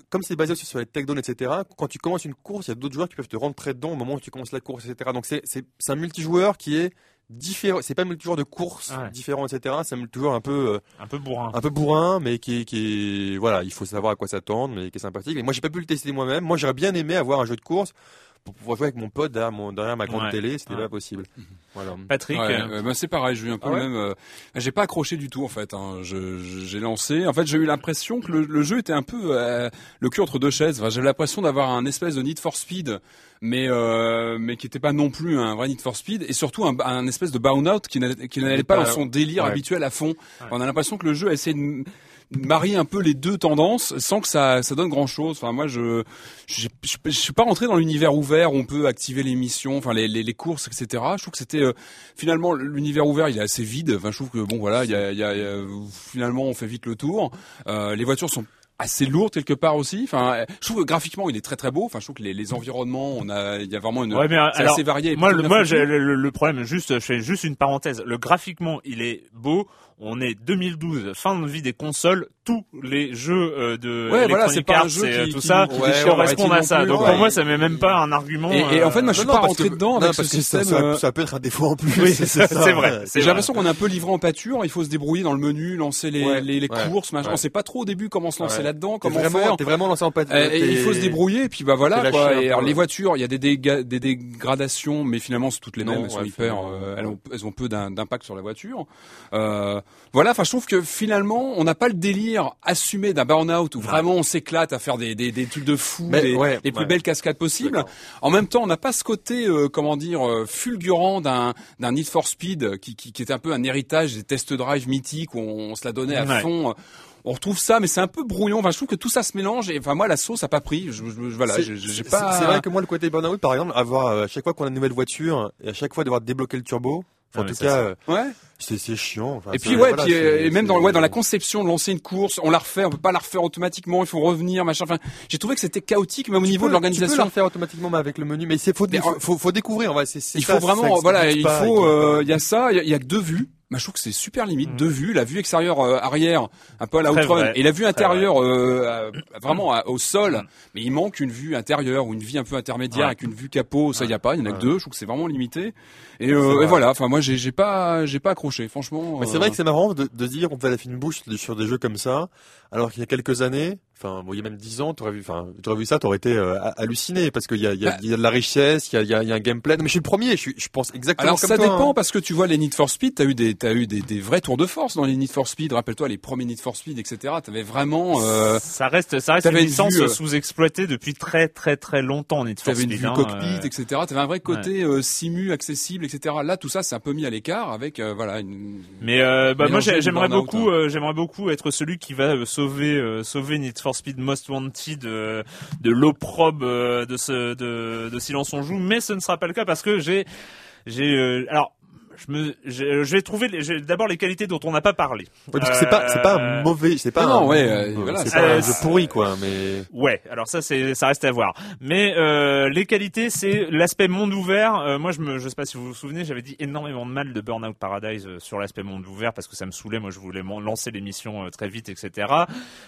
comme c'est basé aussi sur les takedowns, etc., quand tu commences une course, il y a d'autres joueurs qui peuvent te rentrer dedans au moment où tu commences la course, etc. Donc c'est un multijoueur qui est différent. C'est pas un multijoueur de course Ouais. différent, etc. C'est un multijoueur un peu euh, Un peu bourrin. un peu bourrin, mais qui, qui voilà, il faut savoir à quoi s'attendre, mais qui est sympathique. Et moi, j'ai pas pu le tester moi-même. Moi, j'aurais bien aimé avoir un jeu de course pour pouvoir jouer avec mon pote derrière, mon, derrière ma grande Ouais. télé. C'était Ouais. pas possible. Voilà. Patrick, Ouais, euh, bah, c'est pareil, j'ai eu un peu Ah même. euh, j'ai pas accroché du tout en fait. Hein. J'ai lancé. En fait, j'ai eu l'impression que le, le jeu était un peu euh, le cul entre deux chaises. Enfin, J'avais l'impression d'avoir un espèce de Need for Speed, mais euh, mais qui était pas non plus un vrai Need for Speed, et surtout un, un espèce de Burnout qui n'allait qui n'allait pas dans son délire ouais. habituel à fond. On a l'impression que le jeu essaie de marier un peu les deux tendances sans que ça ça donne grand chose. Enfin moi je je je je suis pas rentré dans l'univers ouvert où on peut activer les missions, enfin les, les, les courses, etc. Je trouve que c'était euh, finalement l'univers ouvert, il est assez vide. Enfin je trouve que bon voilà, il y a, y a- y a- finalement on fait vite le tour. Euh, les voitures sont assez lourdes quelque part aussi. Enfin, je trouve que graphiquement il est très très beau. Enfin, je trouve que les, les environnements, on a, il y a vraiment une, Ouais, mais c'est alors, assez varié. moi, j'ai le, le- le problème, juste, je fais juste une parenthèse. Le graphiquement, il est beau. On est 2012, fin de vie des consoles. Tous les jeux euh, de Ouais, voilà, c'est pas un jeu et, euh, qui- tout qui ça qui déchire correspondent à ça. non plus, Donc ouais. pour moi, ça met même pas un argument. Et- et en fait, moi, je euh, suis pas parce rentré que- dedans non, avec parce ce que ça- système, Ça, ça peut être un défaut en plus. Oui, c'est vrai. J'ai l'impression qu'on est un peu livré en pâture. Il faut se débrouiller dans le menu, lancer les, Ouais, les, les ouais, courses, ouais. On sait pas trop au début comment se lancer Ouais. là-dedans, comment vraiment, faire. t'es vraiment lancé en. Euh, t'es- il faut se débrouiller et puis bah voilà quoi. Et alors ouais. les voitures, il y a des, des dégradations, mais finalement c'est toutes les Non, mêmes. Elles sont ouais, hyper, elles, ont, peu d'im- d'impact sur la voiture. Voilà. Enfin, je trouve que finalement on n'a pas le délire assumé d'un burn-out où vraiment on s'éclate à faire des, des, des trucs de fou, Mais, des- ouais, les plus ouais. belles cascades possibles. En même temps, on n'a pas ce côté, euh, comment dire, euh, fulgurant d'un d'un Need for Speed qui, qui, qui est un peu un héritage des test drive mythiques où on, se la donnait à Ouais. fond. On retrouve ça, mais c'est un peu brouillon. Enfin, je trouve que tout ça se mélange. Et enfin, moi, la sauce a pas pris. Je, je- voilà, j'ai pas. C'est vrai que moi, le côté burn-out, par exemple, avoir euh, à chaque fois qu'on a une nouvelle voiture et à chaque fois devoir débloquer le turbo. Ah, enfin, en tout cas, euh, Ouais. c'est c'est chiant. Enfin, Et puis ouais, voilà, puis, euh, et même dans ouais dans la conception de lancer une course, on la refait, on peut pas la refaire automatiquement. Il faut revenir, machin. Enfin, j'ai trouvé que c'était chaotique, même au Tu niveau peux- de Tu peux l'organisation. le faire automatiquement mais avec le menu, mais c'est faut, faut, faut, faut découvrir. On va, c'est, c'est Il ça, faut vraiment, voilà, il pas, faut, euh, il y a ça, il y a, il y a que deux vues. Bah, je trouve que c'est super limite, Mm. deux vues, la vue extérieure euh, arrière, un peu à la Outrun, et la vue intérieure euh, à- vraiment à- au sol. Mm. Mais il manque une vue intérieure ou une vie un peu intermédiaire Ouais. avec une vue capot. Ça, il y a pas, il y en a que Ouais. deux. Je trouve que c'est vraiment limité. Et, C'est euh, et voilà. Enfin, moi, j'ai j'ai pas, j'ai pas accroché, franchement. Mais c'est vrai que c'est marrant de, de dire qu'on fait la fine bouche de- sur des jeux comme ça, alors qu'il y a quelques années, enfin, bon, il y a même dix ans, t'aurais vu, enfin, t'aurais vu ça, t'aurais été euh, ha- halluciné parce qu'il y a, il y, a, Bah. y a de la richesse, il y a, il y a, il y a un gameplay. Non, mais je suis le premier, je, suis, je pense exactement Alors comme ça toi. dépend hein. parce que tu vois les Need for Speed, t'as eu des t'as eu des, des vrais tours de force dans les Need for Speed. Rappelle-toi les premiers Need for Speed, etc. T'avais vraiment euh, ça reste, ça reste une t'avais une licence vue, euh, sous-exploitée depuis très très très longtemps. Need for T'avais une Speed, vue hein, cockpit, euh, etc. T'avais un vrai côté euh, simu, accessible, etc. Là, tout ça, c'est un peu mis à l'écart avec euh, voilà une. Mais euh, bah, moi j'aimerais beaucoup, hein. euh, j'aimerais beaucoup être celui qui va sauver, euh, sauver Need for Speed Most Wanted euh, de l'opprobre euh, de ce de, de Silence on joue, mais ce ne sera pas le cas parce que j'ai j'ai euh, alors je me je, je vais trouver d'abord les qualités dont on n'a pas parlé. Ouais, parce que c'est pas, c'est pas Euh, un mauvais, c'est pas non, un, ouais, euh, voilà, c'est pas un euh, jeu pourri, quoi, mais. Ouais, alors ça c'est ça reste à voir. Mais euh, les qualités, c'est l'aspect monde ouvert. Euh, moi, je me, je sais pas si vous vous souvenez, j'avais dit énormément de mal de Burnout Paradise euh, sur l'aspect monde ouvert parce que ça me saoulait. Moi, je voulais lancer l'émission euh, très vite, etc.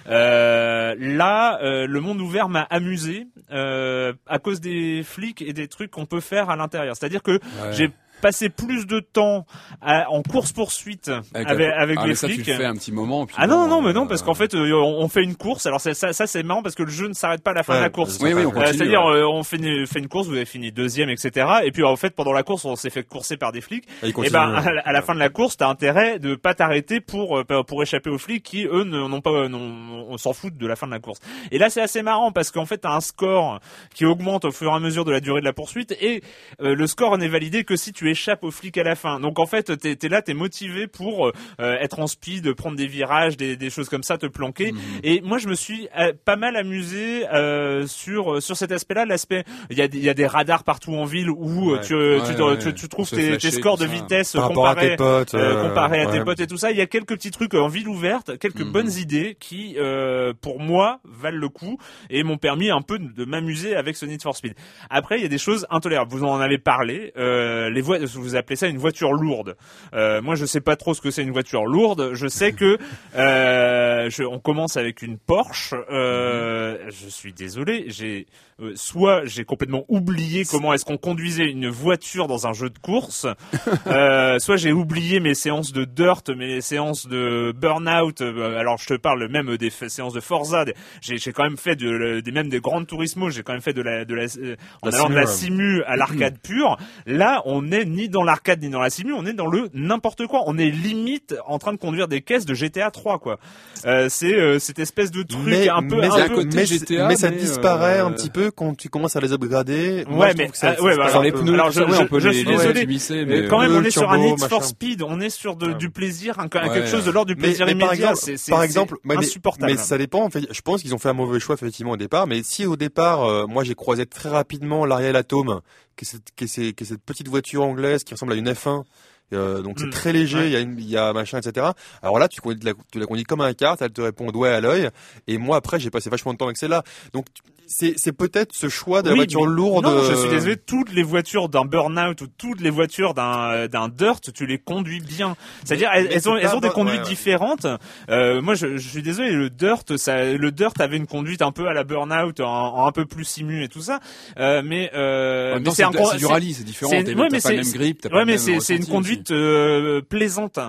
Euh, là, euh, le monde ouvert m'a amusé euh, à cause des flics et des trucs qu'on peut faire à l'intérieur. C'est-à-dire que Ouais. j'ai passé plus de temps à- en course poursuite avec, la- avec ah, les mais ça, flics. tu le fais un petit moment. Puis Ah non, bon, non, mais euh, non, parce qu'en fait, euh, on, fait une course. Alors ça, ça, ça, c'est marrant parce que le jeu ne s'arrête pas à la fin Ouais, de la course. Oui, oui, on sympa. Euh, continue. C'est-à-dire, ouais. euh, on fait une, fait une course, vous avez fini deuxième, etc. Et puis en fait, pendant la course, on s'est fait courser par des flics. Ah, il Et ben, à la, à la fin de la course, t'as intérêt de pas t'arrêter pour euh, pour échapper aux flics qui eux n'ont pas, on s'en fout de la fin de la course. Et là, c'est assez marrant parce qu'en fait, t'as un score qui augmente au fur et à mesure de la durée de la poursuite et euh, le score n'est validé que si tu échappes aux flics à la fin. Donc en fait, t'es es là, t'es motivé pour euh, être en speed, prendre des virages, des, des choses comme ça, te planquer. Mhm. Et moi, je me suis euh, pas mal amusé euh, sur sur cet aspect-là. L'aspect, il y a des, il y a des radars partout en ville où Ouais. tu, Ouais, tu, ouais. tu, tu trouves tes, tes scores de vitesse Par rapport à comparés tes potes, euh, comparé à tes potes et tout ça. Il y a quelques petits trucs en ville ouverte, quelques Mhm. bonnes idées qui, euh, pour moi, valent le coup et m'ont permis un peu de, de m'amuser avec ce Need for Speed. Après, il y a des choses intolérables. Vous en avez parlé. Euh, les voies, vous appelez ça une voiture lourde. Euh, moi, je sais pas trop ce que c'est une voiture lourde. Je sais que euh, on commence avec une Porsche. Euh, je suis désolé. J'ai euh, soit j'ai complètement oublié comment est-ce qu'on conduisait une voiture dans un jeu de course, euh, soit j'ai oublié mes séances de dirt, mes séances de burnout. euh, alors je te parle même des séances de Forza. J'ai quand même fait de, des même des grandes Turismo. J'ai quand même fait de la de la euh, en La allant de la simu, à l'arcade pure. Là, on est ni dans l'arcade ni dans la simu. On est dans le n'importe quoi. On est limite en train de conduire des caisses de GTA 3 quoi. Euh, c'est euh, cette espèce de truc mais, un peu mais, un à peu- côté mais, GTA, mais ça disparaît un petit peu quand tu commences à les upgrader. Ouais, mais trouve que ça- ouais, bah, les pneus, Alors, ça, je- ouais, je- on peut je les, suis les désolé. Mais mais quand même, le on est sur un Need for. Speed, on est sur de- Ouais. du plaisir, un, Ouais, quelque chose de l'ordre du Mais, plaisir mais par immédiat. exemple, C'est- c'est- par exemple, mais- insupportable. Mais ça dépend. En fait, je pense qu'ils ont fait un mauvais choix effectivement au départ. Mais si au départ, euh, moi j'ai croisé très rapidement l'Ariel Atom, qui est, cette, qui, est, ces- qui est cette petite voiture anglaise qui ressemble à une F1. Euh, donc c'est Mm. très léger, Ouais. il y a une, il y a machin, etc. Alors là, tu, la, tu la conduis comme un kart, elle te répond doigt à l'œil. Et moi après, j'ai passé vachement de temps avec celle-là. Donc c'est, c'est peut-être ce choix de la Oui, voiture lourde. Non, je euh, suis désolé. Toutes les voitures d'un burnout ou toutes les voitures d'un euh, d'un dirt, tu les conduis bien. C'est-à-dire, elles, ont elles ont des bon- conduites ouais, ouais. différentes. Euh, moi, je, je suis désolé. Le dirt, ça, le dirt avait une conduite un peu à la burnout, en un peu plus simu et tout ça. Euh, mais euh, c'est un du rallye, c'est différent. T'as ouais, pas le même grip, Ouais, mais c'est une conduite euh, plaisante.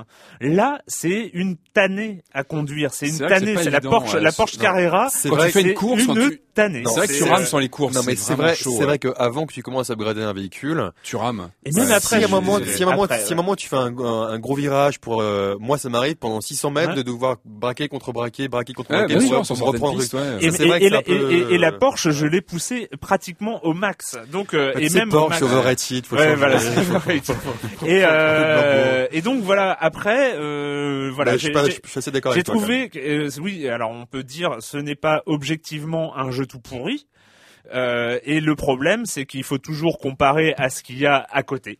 Là, c'est une tannée à conduire. C'est une tannée. C'est la Porsche, la Porsche. Carrera. C'est une course, une tannée. C'est vrai que tu rames sur les courses. Non mais c'est vrai, c'est ouais. vrai qu'avant que tu commences à upgrader un véhicule, Tu rames. Et même Euh, après, si à un moment, si à un moment, si à un moment tu fais un, un- un gros virage pour, euh, moi ça m'arrive pendant 600 mètres Ouais. de devoir braquer contre braquer, braquer contre braquer pour, reprendre. Et, la, euh, Porsche, je l'ai poussée pratiquement au max. Donc euh, et c'est même Porsche overrated, faut et, euh, donc voilà. Après, euh, voilà. Bah, je suis j'ai- j'ai- assez d'accord J'ai avec toi, même. trouvé, euh, oui, alors on peut dire, ce n'est pas objectivement un jeu tout pourri. Euh, et le problème, c'est qu'il faut toujours comparer à ce qu'il y a à côté,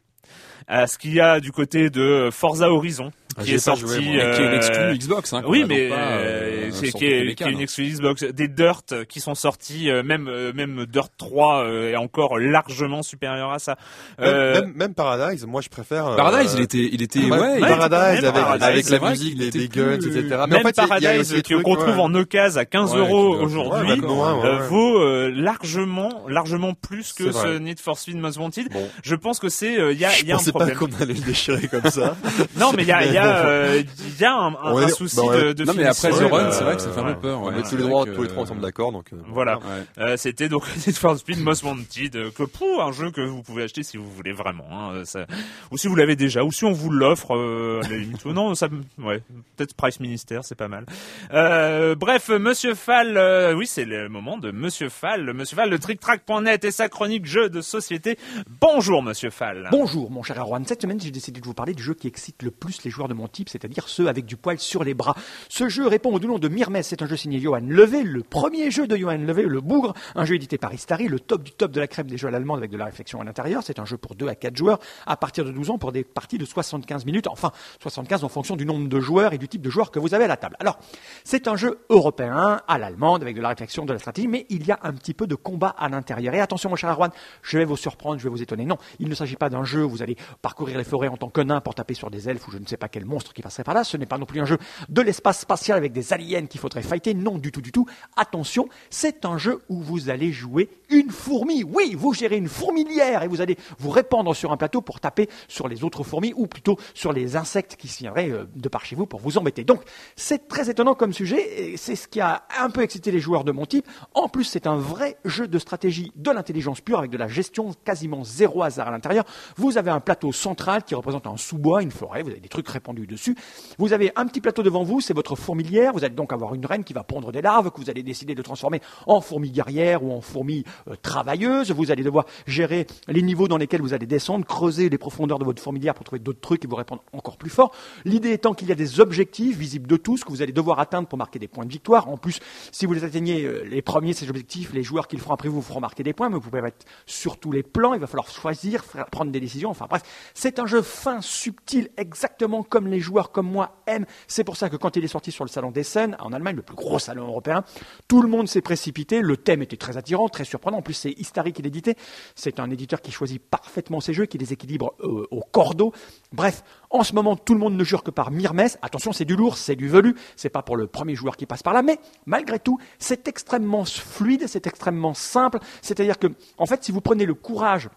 à ce qu'il y a du côté de Forza Horizon, qui j'y ai est sorti, joué. Et qui est une euh, exclue Xbox, hein. oui, mais euh, euh, c'est qui est, les qui est une exclue Xbox, des Dirt qui sont sortis, euh, même euh, même Dirt 3 euh, est encore largement supérieur à ça. Euh, Même, même, même Paradise, moi je préfère. euh, Paradise, il était, il était, Ouais, Paradise même avec, Paradise, avec c'est la vrai musique, était des guns, plus- etc. Mais même en fait, Paradise qui- qu'on trouve ouais. en occasion à 15 Ouais, euros qui aujourd'hui euh, vaut euh, largement largement plus que ce. Need for Speed Most Wanted. Je pense que c'est il y a il y je a un pensais pas qu'on allait le déchirer comme ça. Non mais il y a il y a euh, il y a un, un- On un souci bah ouais. de, de Non, mais après. The Run, euh, c'est vrai que ça fait un peu peur, On ouais. met tous les droits, que- tous les trois ensemble d'accord, donc. euh, Voilà. Ouais. Euh, c'était donc Need for Speed Most Wanted, que pour un jeu que vous pouvez acheter si vous voulez vraiment, hein, ça- ou si vous l'avez déjà, ou si on vous l'offre, euh, à la limite. non, ça, ouais, peut-être Price Minister, c'est pas mal. Euh, bref, Monsieur Fall, euh, oui, c'est le moment de Monsieur Fall, Monsieur Fall de TrickTrack.net et sa chronique jeux de société. Bonjour, Monsieur Fall. Bonjour mon cher Erwan, cette semaine j'ai décidé de vous parler du jeu qui excite le plus les joueurs de mon type, c'est-à-dire ceux avec du poil sur les bras. Ce jeu répond au nom de Mirmes, c'est un jeu signé Johan Levé, le premier jeu de Johan Levé, le Bougre, un jeu édité par Istari, le top du top de la crème des jeux à l'allemande avec de la réflexion à l'intérieur. C'est un jeu pour 2 à 4 joueurs à partir de 12 ans pour des parties de 75 minutes, enfin 75 en fonction du nombre de joueurs et du type de joueurs que vous avez à la table. Alors, c'est un jeu européen à l'allemande avec de la réflexion, de la stratégie, mais il y a un petit peu de combat à l'intérieur. Et attention mon cher Arwan, je vais vous surprendre, je vais vous étonner. Non, il ne s'agit pas d'un jeu où vous allez parcourir les forêts en tant que nain pour taper sur des elfes ou je ne sais pas quel monstre qui passerait par là. Ce n'est pas non plus un jeu de l'espace spatial avec des aliens qu'il faudrait fighter. Non, du tout, du tout. Attention, c'est un jeu où vous allez jouer une fourmi. Oui, vous gérez une fourmilière et vous allez vous répandre sur un plateau pour taper sur les autres fourmis ou plutôt sur les insectes qui viendraient euh, de par chez vous pour vous embêter. Donc, c'est très étonnant comme sujet et c'est ce qui a un peu excité les joueurs de mon type. En plus, c'est un vrai jeu de stratégie de l'intelligence pure avec de la gestion quasiment zéro hasard à l'intérieur. Vous avez un plateau central qui représente un sous-bois, une forêt, vous avez des trucs répandus dessus. Vous avez un petit plateau devant vous, c'est votre fourmilière. Vous allez donc avoir une reine qui va pondre des larves que vous allez décider de transformer en fourmi guerrière ou en fourmi euh, travailleuse. Vous allez devoir gérer les niveaux dans lesquels vous allez descendre, creuser les profondeurs de votre fourmilière pour trouver d'autres trucs et vous répondre encore plus fort. L'idée étant qu'il y a des objectifs visibles de tous que vous allez devoir atteindre pour marquer des points de victoire. En plus, si vous les atteignez euh, les premiers, ces objectifs, les joueurs qui le feront après vous vous feront marquer des points, mais vous pouvez être sur tous les plans. Il va falloir choisir, prendre des décisions. Enfin bref, c'est un jeu fin, subtil, exactement comme les joueurs comme moi aiment. C'est pour ça que quand il est sorti sur le salon des scènes, en Allemagne, le plus gros salon européen, tout le monde s'est précipité. Le thème était très attirant, très surprenant. En plus, c'est Istari qui l'éditait. C'est un éditeur qui choisit parfaitement ses jeux, qui les équilibre euh, au cordeau. Bref, en ce moment, tout le monde ne jure que par Mirmes. Attention, c'est du lourd, c'est du velu. C'est pas pour le premier joueur qui passe par là, mais malgré tout, c'est extrêmement fluide, c'est extrêmement simple. C'est-à-dire que, en fait, si vous prenez le courage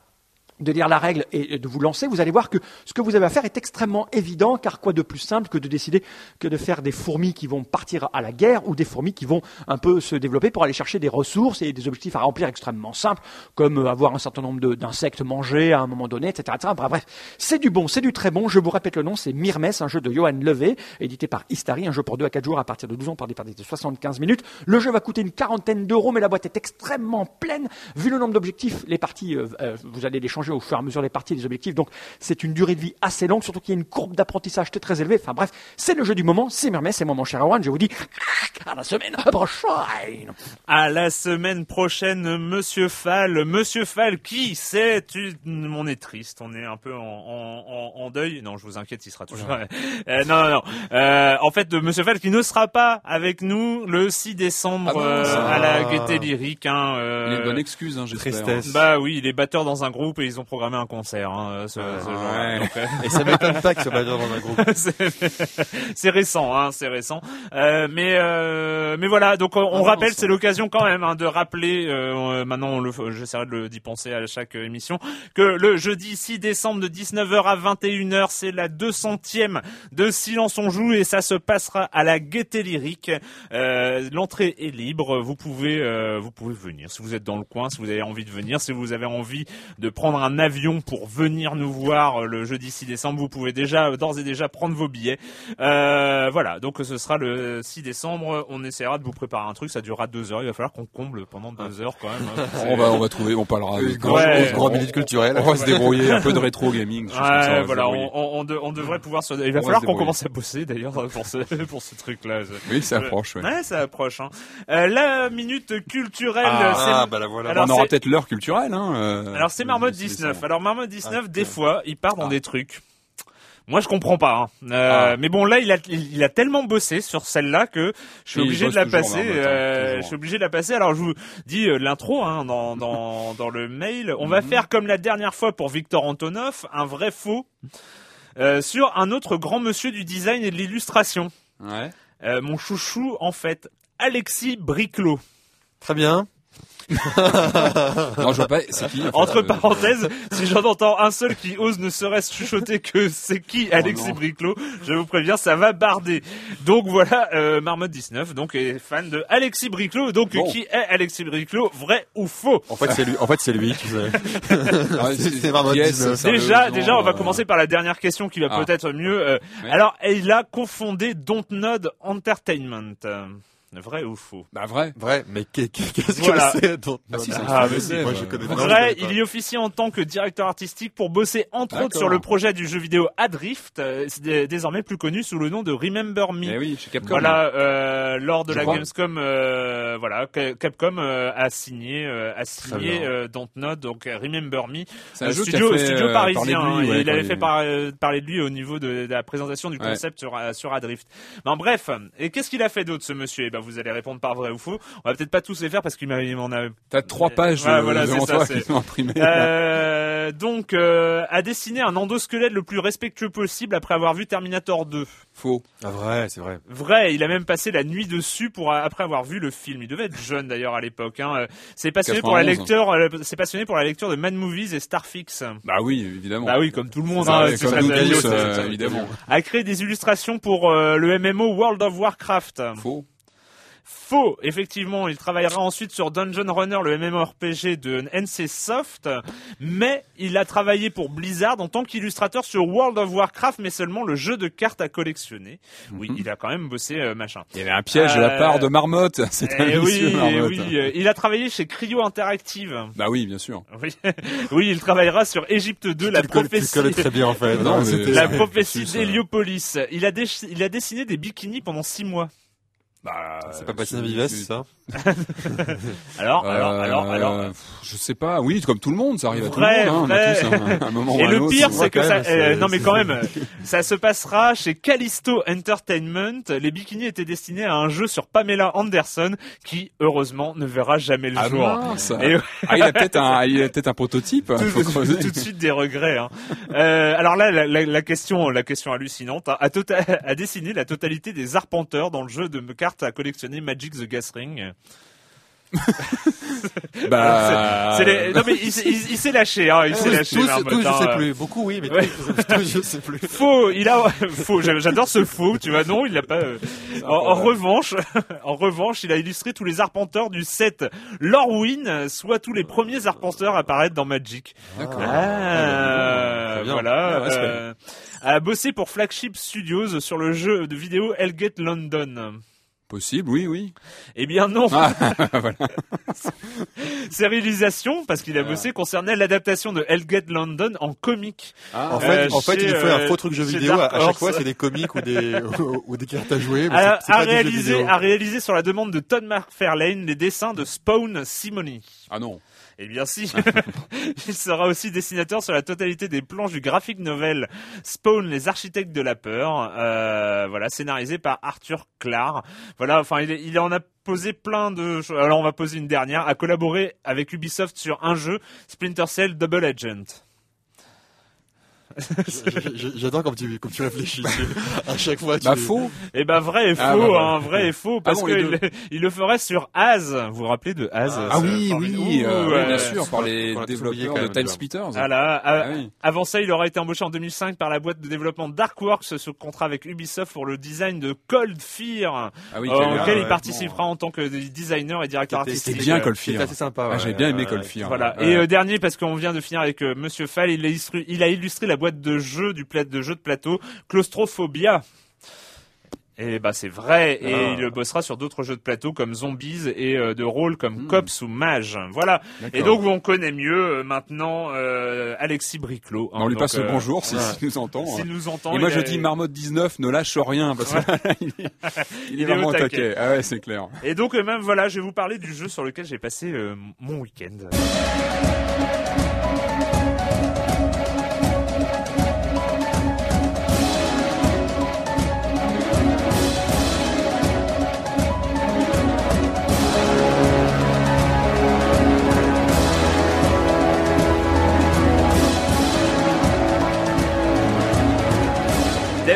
de lire la règle et de vous lancer, vous allez voir que ce que vous avez à faire est extrêmement évident, car quoi de plus simple que de décider que de faire des fourmis qui vont partir à la guerre ou des fourmis qui vont un peu se développer pour aller chercher des ressources et des objectifs à remplir extrêmement simples, comme avoir un certain nombre d'insectes mangés à un moment donné, etc. Bref, c'est du bon, c'est du très bon. Je vous répète le nom, c'est Mirmes, un jeu de Johan Levé, édité par Istari, un jeu pour 2 à 4 jours à partir de 12 ans par des parties de 75 minutes. Le jeu va coûter une quarantaine d'euros, mais la boîte est extrêmement pleine. Vu le nombre d'objectifs, les parties, euh, euh, vous allez les changer au fur et à mesure des parties et des objectifs. Donc c'est une durée de vie assez longue, surtout qu'il y a une courbe d'apprentissage très très élevée. Enfin bref, c'est le jeu du moment, c'est Mermet, c'est moi mon cher Erwan. Je vous dis à la semaine prochaine. À la semaine prochaine, Monsieur Fall. Monsieur Fall, qui c'est On est triste, on est un peu en, en, en, deuil. Non, je vous inquiète, il sera toujours. Euh, non, non, non. Euh, en fait, Monsieur Fall qui ne sera pas avec nous le 6 décembre Ah euh, à la Gaieté Lyrique. Hein, euh, une bonne excuse, hein, j'espère. Tristesse. Bah oui, il est batteur dans un groupe et ils ont programmé un concert. Hein, ce, ce genre-là. Ouais. Donc, euh, Et ça m'étonne pas que ce soit dans un groupe. c'est récent, hein, c'est récent. Euh, mais euh, mais voilà, donc on, on non, rappelle, c'est l'occasion quand même hein, de rappeler. Euh, maintenant, j'essaierai d'y penser à chaque euh, émission que le jeudi 6 décembre de 19h à 21h, c'est la 200e de Silence on joue et ça se passera à la Gaieté Lyrique. Euh, L'entrée est libre, vous pouvez vous pouvez venir si vous êtes dans le coin, si vous avez envie de venir, si vous avez envie de prendre un avion pour venir nous voir euh, le jeudi 6 décembre, vous pouvez déjà d'ores et déjà prendre vos billets. Euh, voilà, donc ce sera le 6 décembre. On essaiera de vous préparer un truc. Ça durera deux heures. Il va falloir qu'on comble pendant deux heures quand même. hein. On va, on va trouver, on parlera. Euh, de- grand, Ouais. grand minute culturelle. On va se débrouiller un peu de rétro gaming. ça, on voilà, débrouiller. on, on, on de- on devrait pouvoir se. Il va falloir qu'on commence à bosser d'ailleurs pour ce pour ce truc-là. Oui, ça approche. Ouais. Ouais, ça approche. Hein. Euh, la minute culturelle. Ah, bah la voilà. Alors, on aura peut-être l'heure culturelle. Hein, euh, Alors c'est Marmotte 19. ça. Alors Marmotte 19, Ah, des fois, il part dans Ah. des trucs. Moi, je comprends pas. hein. Euh, Ah. Mais bon, là, il a, il a tellement bossé sur celle-là que je suis obligé de la passer. Hein, euh, je suis obligé de la passer. Alors, je vous dis euh, l'intro hein, dans, dans, dans le mail. On va Mhm. faire comme la dernière fois pour Victor Antonov, un vrai faux euh, sur un autre grand monsieur du design et de l'illustration. Ouais. Euh, mon chouchou, en fait, Alexis Briclot. Très bien. Non, je vois pas. C'est qui Entre euh, parenthèses, si j'en entends un seul qui ose ne serait-ce chuchoter que c'est qui Alexis Oh. Briclot, je vous préviens, ça va barder. Donc voilà, euh, Marmotte 19, donc est fan de Alexis Briclot. Donc Bon. qui est Alexis Briclot, vrai ou faux? En fait, c'est lui. En fait, c'est lui, tu sais. C'est- c'est Marmotte yes, 19. c'est Déjà, déjà, on va euh, commencer par la dernière question qui va Ah. peut-être mieux. euh, Ouais. Alors, il a confondé Dontnod Entertainment. Vrai ou faux? Bah vrai. Vrai, mais qu'est- qu'est-ce Voilà. que c'est Ah si, c'est Ah, moi, je connais pas. Non, je Vrai, il y officie en tant que directeur artistique pour bosser entre autres sur le projet du jeu vidéo Adrift, euh, désormais plus connu sous le nom de Remember Me. Eh oui, chez Capcom. Voilà, euh, lors de Je la crois. Gamescom, euh, voilà, Ca- Capcom euh, a signé, euh, a signé euh, Dontnod, donc Remember Me, un Euh, jeu studio, fait, euh, parisien. lui, hein, ouais, et il avait fait par- euh, parler de lui au niveau de, de la présentation du Ouais. concept sur, sur Adrift. Ben, bref, et qu'est-ce qu'il a fait d'autre ce monsieur? Eh ben vous allez répondre par vrai ou faux. On va peut-être pas tous les faire parce qu'il m'en a T'as trois pages Ouais, euh, voilà, devant ça, toi qui sont imprimées. Euh, donc, euh, a dessiné un endosquelette le plus respectueux possible après avoir vu Terminator 2. Faux. Ah vrai, c'est vrai. Vrai, il a même passé la nuit dessus pour après avoir vu le film. Il devait être jeune d'ailleurs à l'époque. Hein. Euh, C'est passionné pour la 91. lecture, euh, c'est passionné pour la lecture de Mad Movies et Starfix. Bah oui, évidemment. Bah oui, comme tout le monde. Hein, comme ça, nous tous, euh, évidemment. A créé des illustrations pour euh, le MMO World of Warcraft. Faux. Faux, effectivement, il travaillera ensuite sur Dungeon Runner, le MMORPG de NC Soft, mais il a travaillé pour Blizzard en tant qu'illustrateur sur World of Warcraft, mais seulement le jeu de cartes à collectionner. Oui, Mhm. il a quand même bossé euh, machin. Il y avait un piège de la Euh, part de Marmotte. C'est un Eh oui, vicieux, eh Marmotte. oui, euh, il a travaillé chez Cryo Interactive. Bah oui, bien sûr. Oui, oui, il travaillera sur Égypte 2, la tu, le connais, tu le prophétie. connais très bien en fait. Non, La prophétie d'Héliopolis. Il a, il a dessiné des bikinis pendant six mois. Bah, C'est pas Bastien Vives, ça Alors, alors, Euh, alors, alors. pff, Je sais pas. Oui, comme tout le monde, ça arrive à tout le monde. Hein, on a tous un, un moment Et le autre. pire, c'est que ça, euh, non mais quand même, ça se passera chez Callisto Entertainment. Les bikinis étaient destinés à un jeu sur Pamela Anderson, qui heureusement ne verra jamais le Ah jour. mince. Et Ah, il a peut-être un, il a peut-être un prototype. hein, tout, creuser. tout de suite des regrets. Hein. Euh, alors là, la, la- la question, la question hallucinante, hein, a, tota- a dessiné la totalité des arpenteurs dans le jeu de cartes à collectionner Magic the Gathering. Bah, les- Non mais il, s'est- il- il s'est lâché, hein, il s'est lâché. tous, je sais plus. Beaucoup, oui, mais Ouais. tous, tous, je sais plus. Faux, il a faux. j'a- J'adore ce faux. Tu vois, non, il l'a pas. euh. En, en revanche, en revanche, il a illustré tous les arpenteurs du set Lorwyn, soit tous les premiers arpenteurs à apparaître dans Magic. D'accord. Ah, voilà. Ah, euh, a bossé pour Flagship Studios sur le jeu de vidéo Hellgate London. Possible, oui, oui. Eh bien non. Ah, voilà. Ses réalisations, parce qu'il a bossé, concernaient l'adaptation de Hellgate London en comique. Ah, En Euh, fait, en fait, il fait un euh, faux truc jeu vidéo. À, Dark à chaque Horse. fois, c'est des comics ou des ou, ou des cartes à jouer. Mais a, c'est- c'est a pas des jeux réalisé, vidéo. a réalisé sur la demande de Todd McFarlane les dessins de Spawn Simony. ah non. Eh bien si, il sera aussi dessinateur sur la totalité des planches du graphic novel Spawn, les architectes de la peur, euh, voilà, scénarisé par Arthur Clark. Voilà, enfin il, en a posé plein de choses. Alors on va poser une dernière, a collaboré avec Ubisoft sur un jeu, Splinter Cell Double Agent. J'adore comme tu, comme tu réfléchis. à chaque fois, tu... Bah faux. Eh ben vrai et faux, Ah, bah, voilà. hein, vrai et faux, parce bon, que les il, deux. il le ferait sur Az. Vous vous rappelez de Az Ah oui, formidable- oui, euh, oui, euh, bien sûr, par les développeurs de Time. Splitters. Ah oui. Avant ça, il aura été embauché en 2005 par la boîte de développement Darkworks sous contrat avec Ubisoft pour le design de Cold Fear, Ah oui, euh, quel- auquel ah, il participera en tant que designer et directeur C'était- artistique. C'est bien Euh, Cold Fear. assez sympa. Ah, ouais. j'ai bien aimé Euh, Cold Fear. Voilà. Et euh, dernier, parce qu'on vient de finir avec euh, Monsieur Fall, il a, illustré, il a illustré la boîte de jeu du de jeu de plateau Claustrophobia. Et bah c'est vrai, et Ah. il bossera sur d'autres jeux de plateau comme Zombies et euh, de rôle comme Hmm. Cops ou Mage. Voilà. Et donc on connaît mieux euh, maintenant euh, Alexis Briclot. hein. on lui Donc, passe le bonjour s'il nous entend. S'il nous entend. Et moi je a- dis Marmotte 19, ne lâche rien parce que il est, il est est vraiment au au taquet. taquet. Ah ouais, c'est clair. Et donc même voilà, je vais vous parler du jeu sur lequel j'ai passé mon week-end.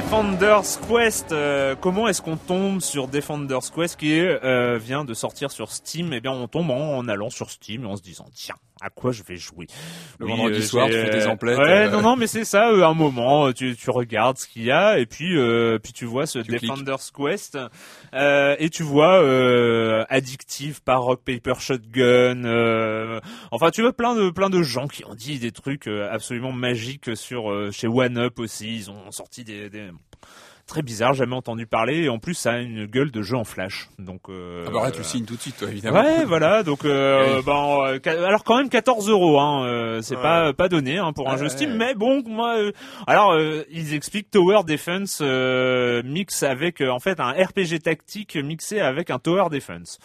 Defender's Quest. euh, comment est-ce qu'on tombe sur Defender's Quest qui euh, vient de sortir sur Steam? Eh bien, on tombe en, en allant sur Steam et en se disant tiens, à quoi je vais jouer? Le vendredi soir, j'ai, tu fais tes emplettes, Ouais, euh, non, non, mais c'est ça. euh, un moment, euh, tu, tu regardes ce qu'il y a et puis euh, puis tu vois ce Tu cliques. Defender's Quest euh, et tu vois euh, addictive par Rock Paper Shotgun. euh, enfin, tu vois plein de plein de gens qui ont dit des trucs euh, absolument magiques sur euh, chez One Up aussi. Ils ont sorti des, des très bizarre, jamais entendu parler, et en plus ça a une gueule de jeu en flash. Donc, euh, Ah bah là, tu le signes tout de suite, toi, évidemment. Ouais, voilà. Donc, euh, Oui. ben, euh, alors quand même 14 euros, hein, euh, c'est Ouais. pas pas donné hein, pour un jeu Steam, mais bon, moi, euh, alors euh, ils expliquent Tower Defense euh, mix avec euh, en fait un RPG tactique mixé avec un Tower Defense.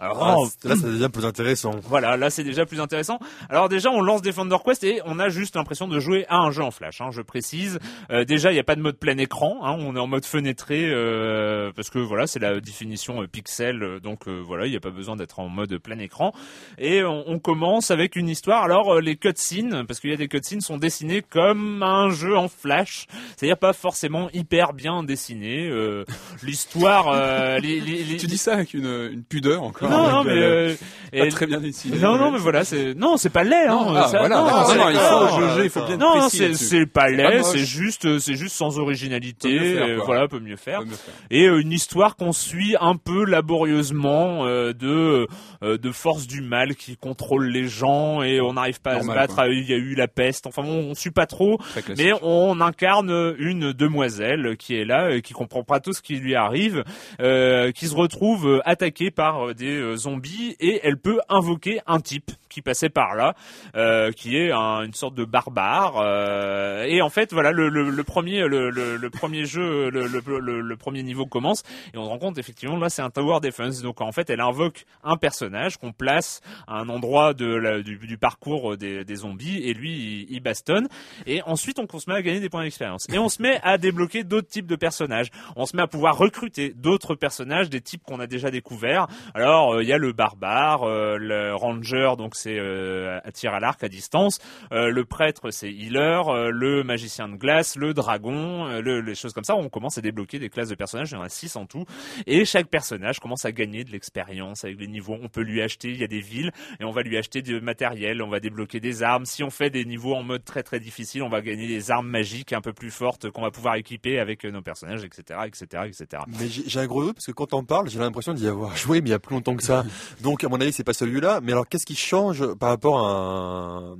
Alors, Ah, oh, là, ça devient plus intéressant. voilà, là c'est déjà plus intéressant. Alors déjà, on lance Defender Quest et on a juste l'impression de jouer à un jeu en flash. Hein, je précise. Euh, déjà, il n'y a pas de mode plein écran. Hein, on est en mode fenêtré euh, parce que voilà, c'est la définition euh, pixel. euh, donc euh, voilà, il n'y a pas besoin d'être en mode plein écran. Et on, on commence avec une histoire. Alors euh, les cutscenes, parce qu'il y a des cutscenes, sont dessinés comme un jeu en flash. C'est-à-dire pas forcément hyper bien dessiné. Euh, L'histoire, euh, les, les- les- Tu dis ça avec une, une pudeur encore. Non, non, mais euh, euh, pas et- très bien non, non, mais voilà, c'est non, c'est pas laid. Hein, Non, ah, ça- voilà, non, non, il d'accord. faut jauger, il faut bien être non, c'est pas laid, c'est juste, euh, c'est juste sans originalité. Peut faire, euh, voilà, peut mieux faire. Faut mieux faire. Et une histoire qu'on suit un peu laborieusement euh, de euh, de forces du mal qui contrôlent les gens et on n'arrive pas à se battre. quoi. Ah, Il y a eu la peste. Enfin, bon, on suit pas trop. Mais on incarne une demoiselle qui est là, et qui comprend pas tout ce qui lui arrive, euh, qui se retrouve attaquée par euh, des euh, zombies et elle peut invoquer un type qui passait par là, euh, qui est un- une sorte de barbare. euh, et en fait, voilà, le, premier, le, premier jeu, le, premier niveau commence et on se rend compte effectivement là c'est un tower defense. Donc en fait, elle invoque un personnage qu'on place à un endroit de du, parcours des, zombies et lui il, il bastonne. Et ensuite, on se met à gagner des points d'expérience. Et on se met à débloquer d'autres types de personnages. On se met à pouvoir recruter d'autres personnages, des types qu'on a déjà découverts. Alors, euh, il y a le barbare, euh, le ranger, donc c'est euh, à tir à l'arc à distance. Le prêtre, c'est healer. le magicien de glace, le dragon, le- les choses comme ça. On commence à débloquer des classes de personnages. Il y en a six en tout. Et chaque personnage commence à gagner de l'expérience avec les niveaux. On peut lui acheter, il y a des villes, et on va lui acheter du matériel, on va débloquer des armes. Si on fait des niveaux en mode très très difficile, on va gagner des armes magiques un peu plus fortes qu'on va pouvoir équiper avec nos personnages, etc., etc., etc. Mais j'ai j'ai un gros doute parce que quand on parle, j'ai l'impression d'y avoir joué, mais il y a plus longtemps que ça. Donc, à mon avis, c'est pas celui-là. Mais alors, qu'est-ce qui change par rapport à un... euh,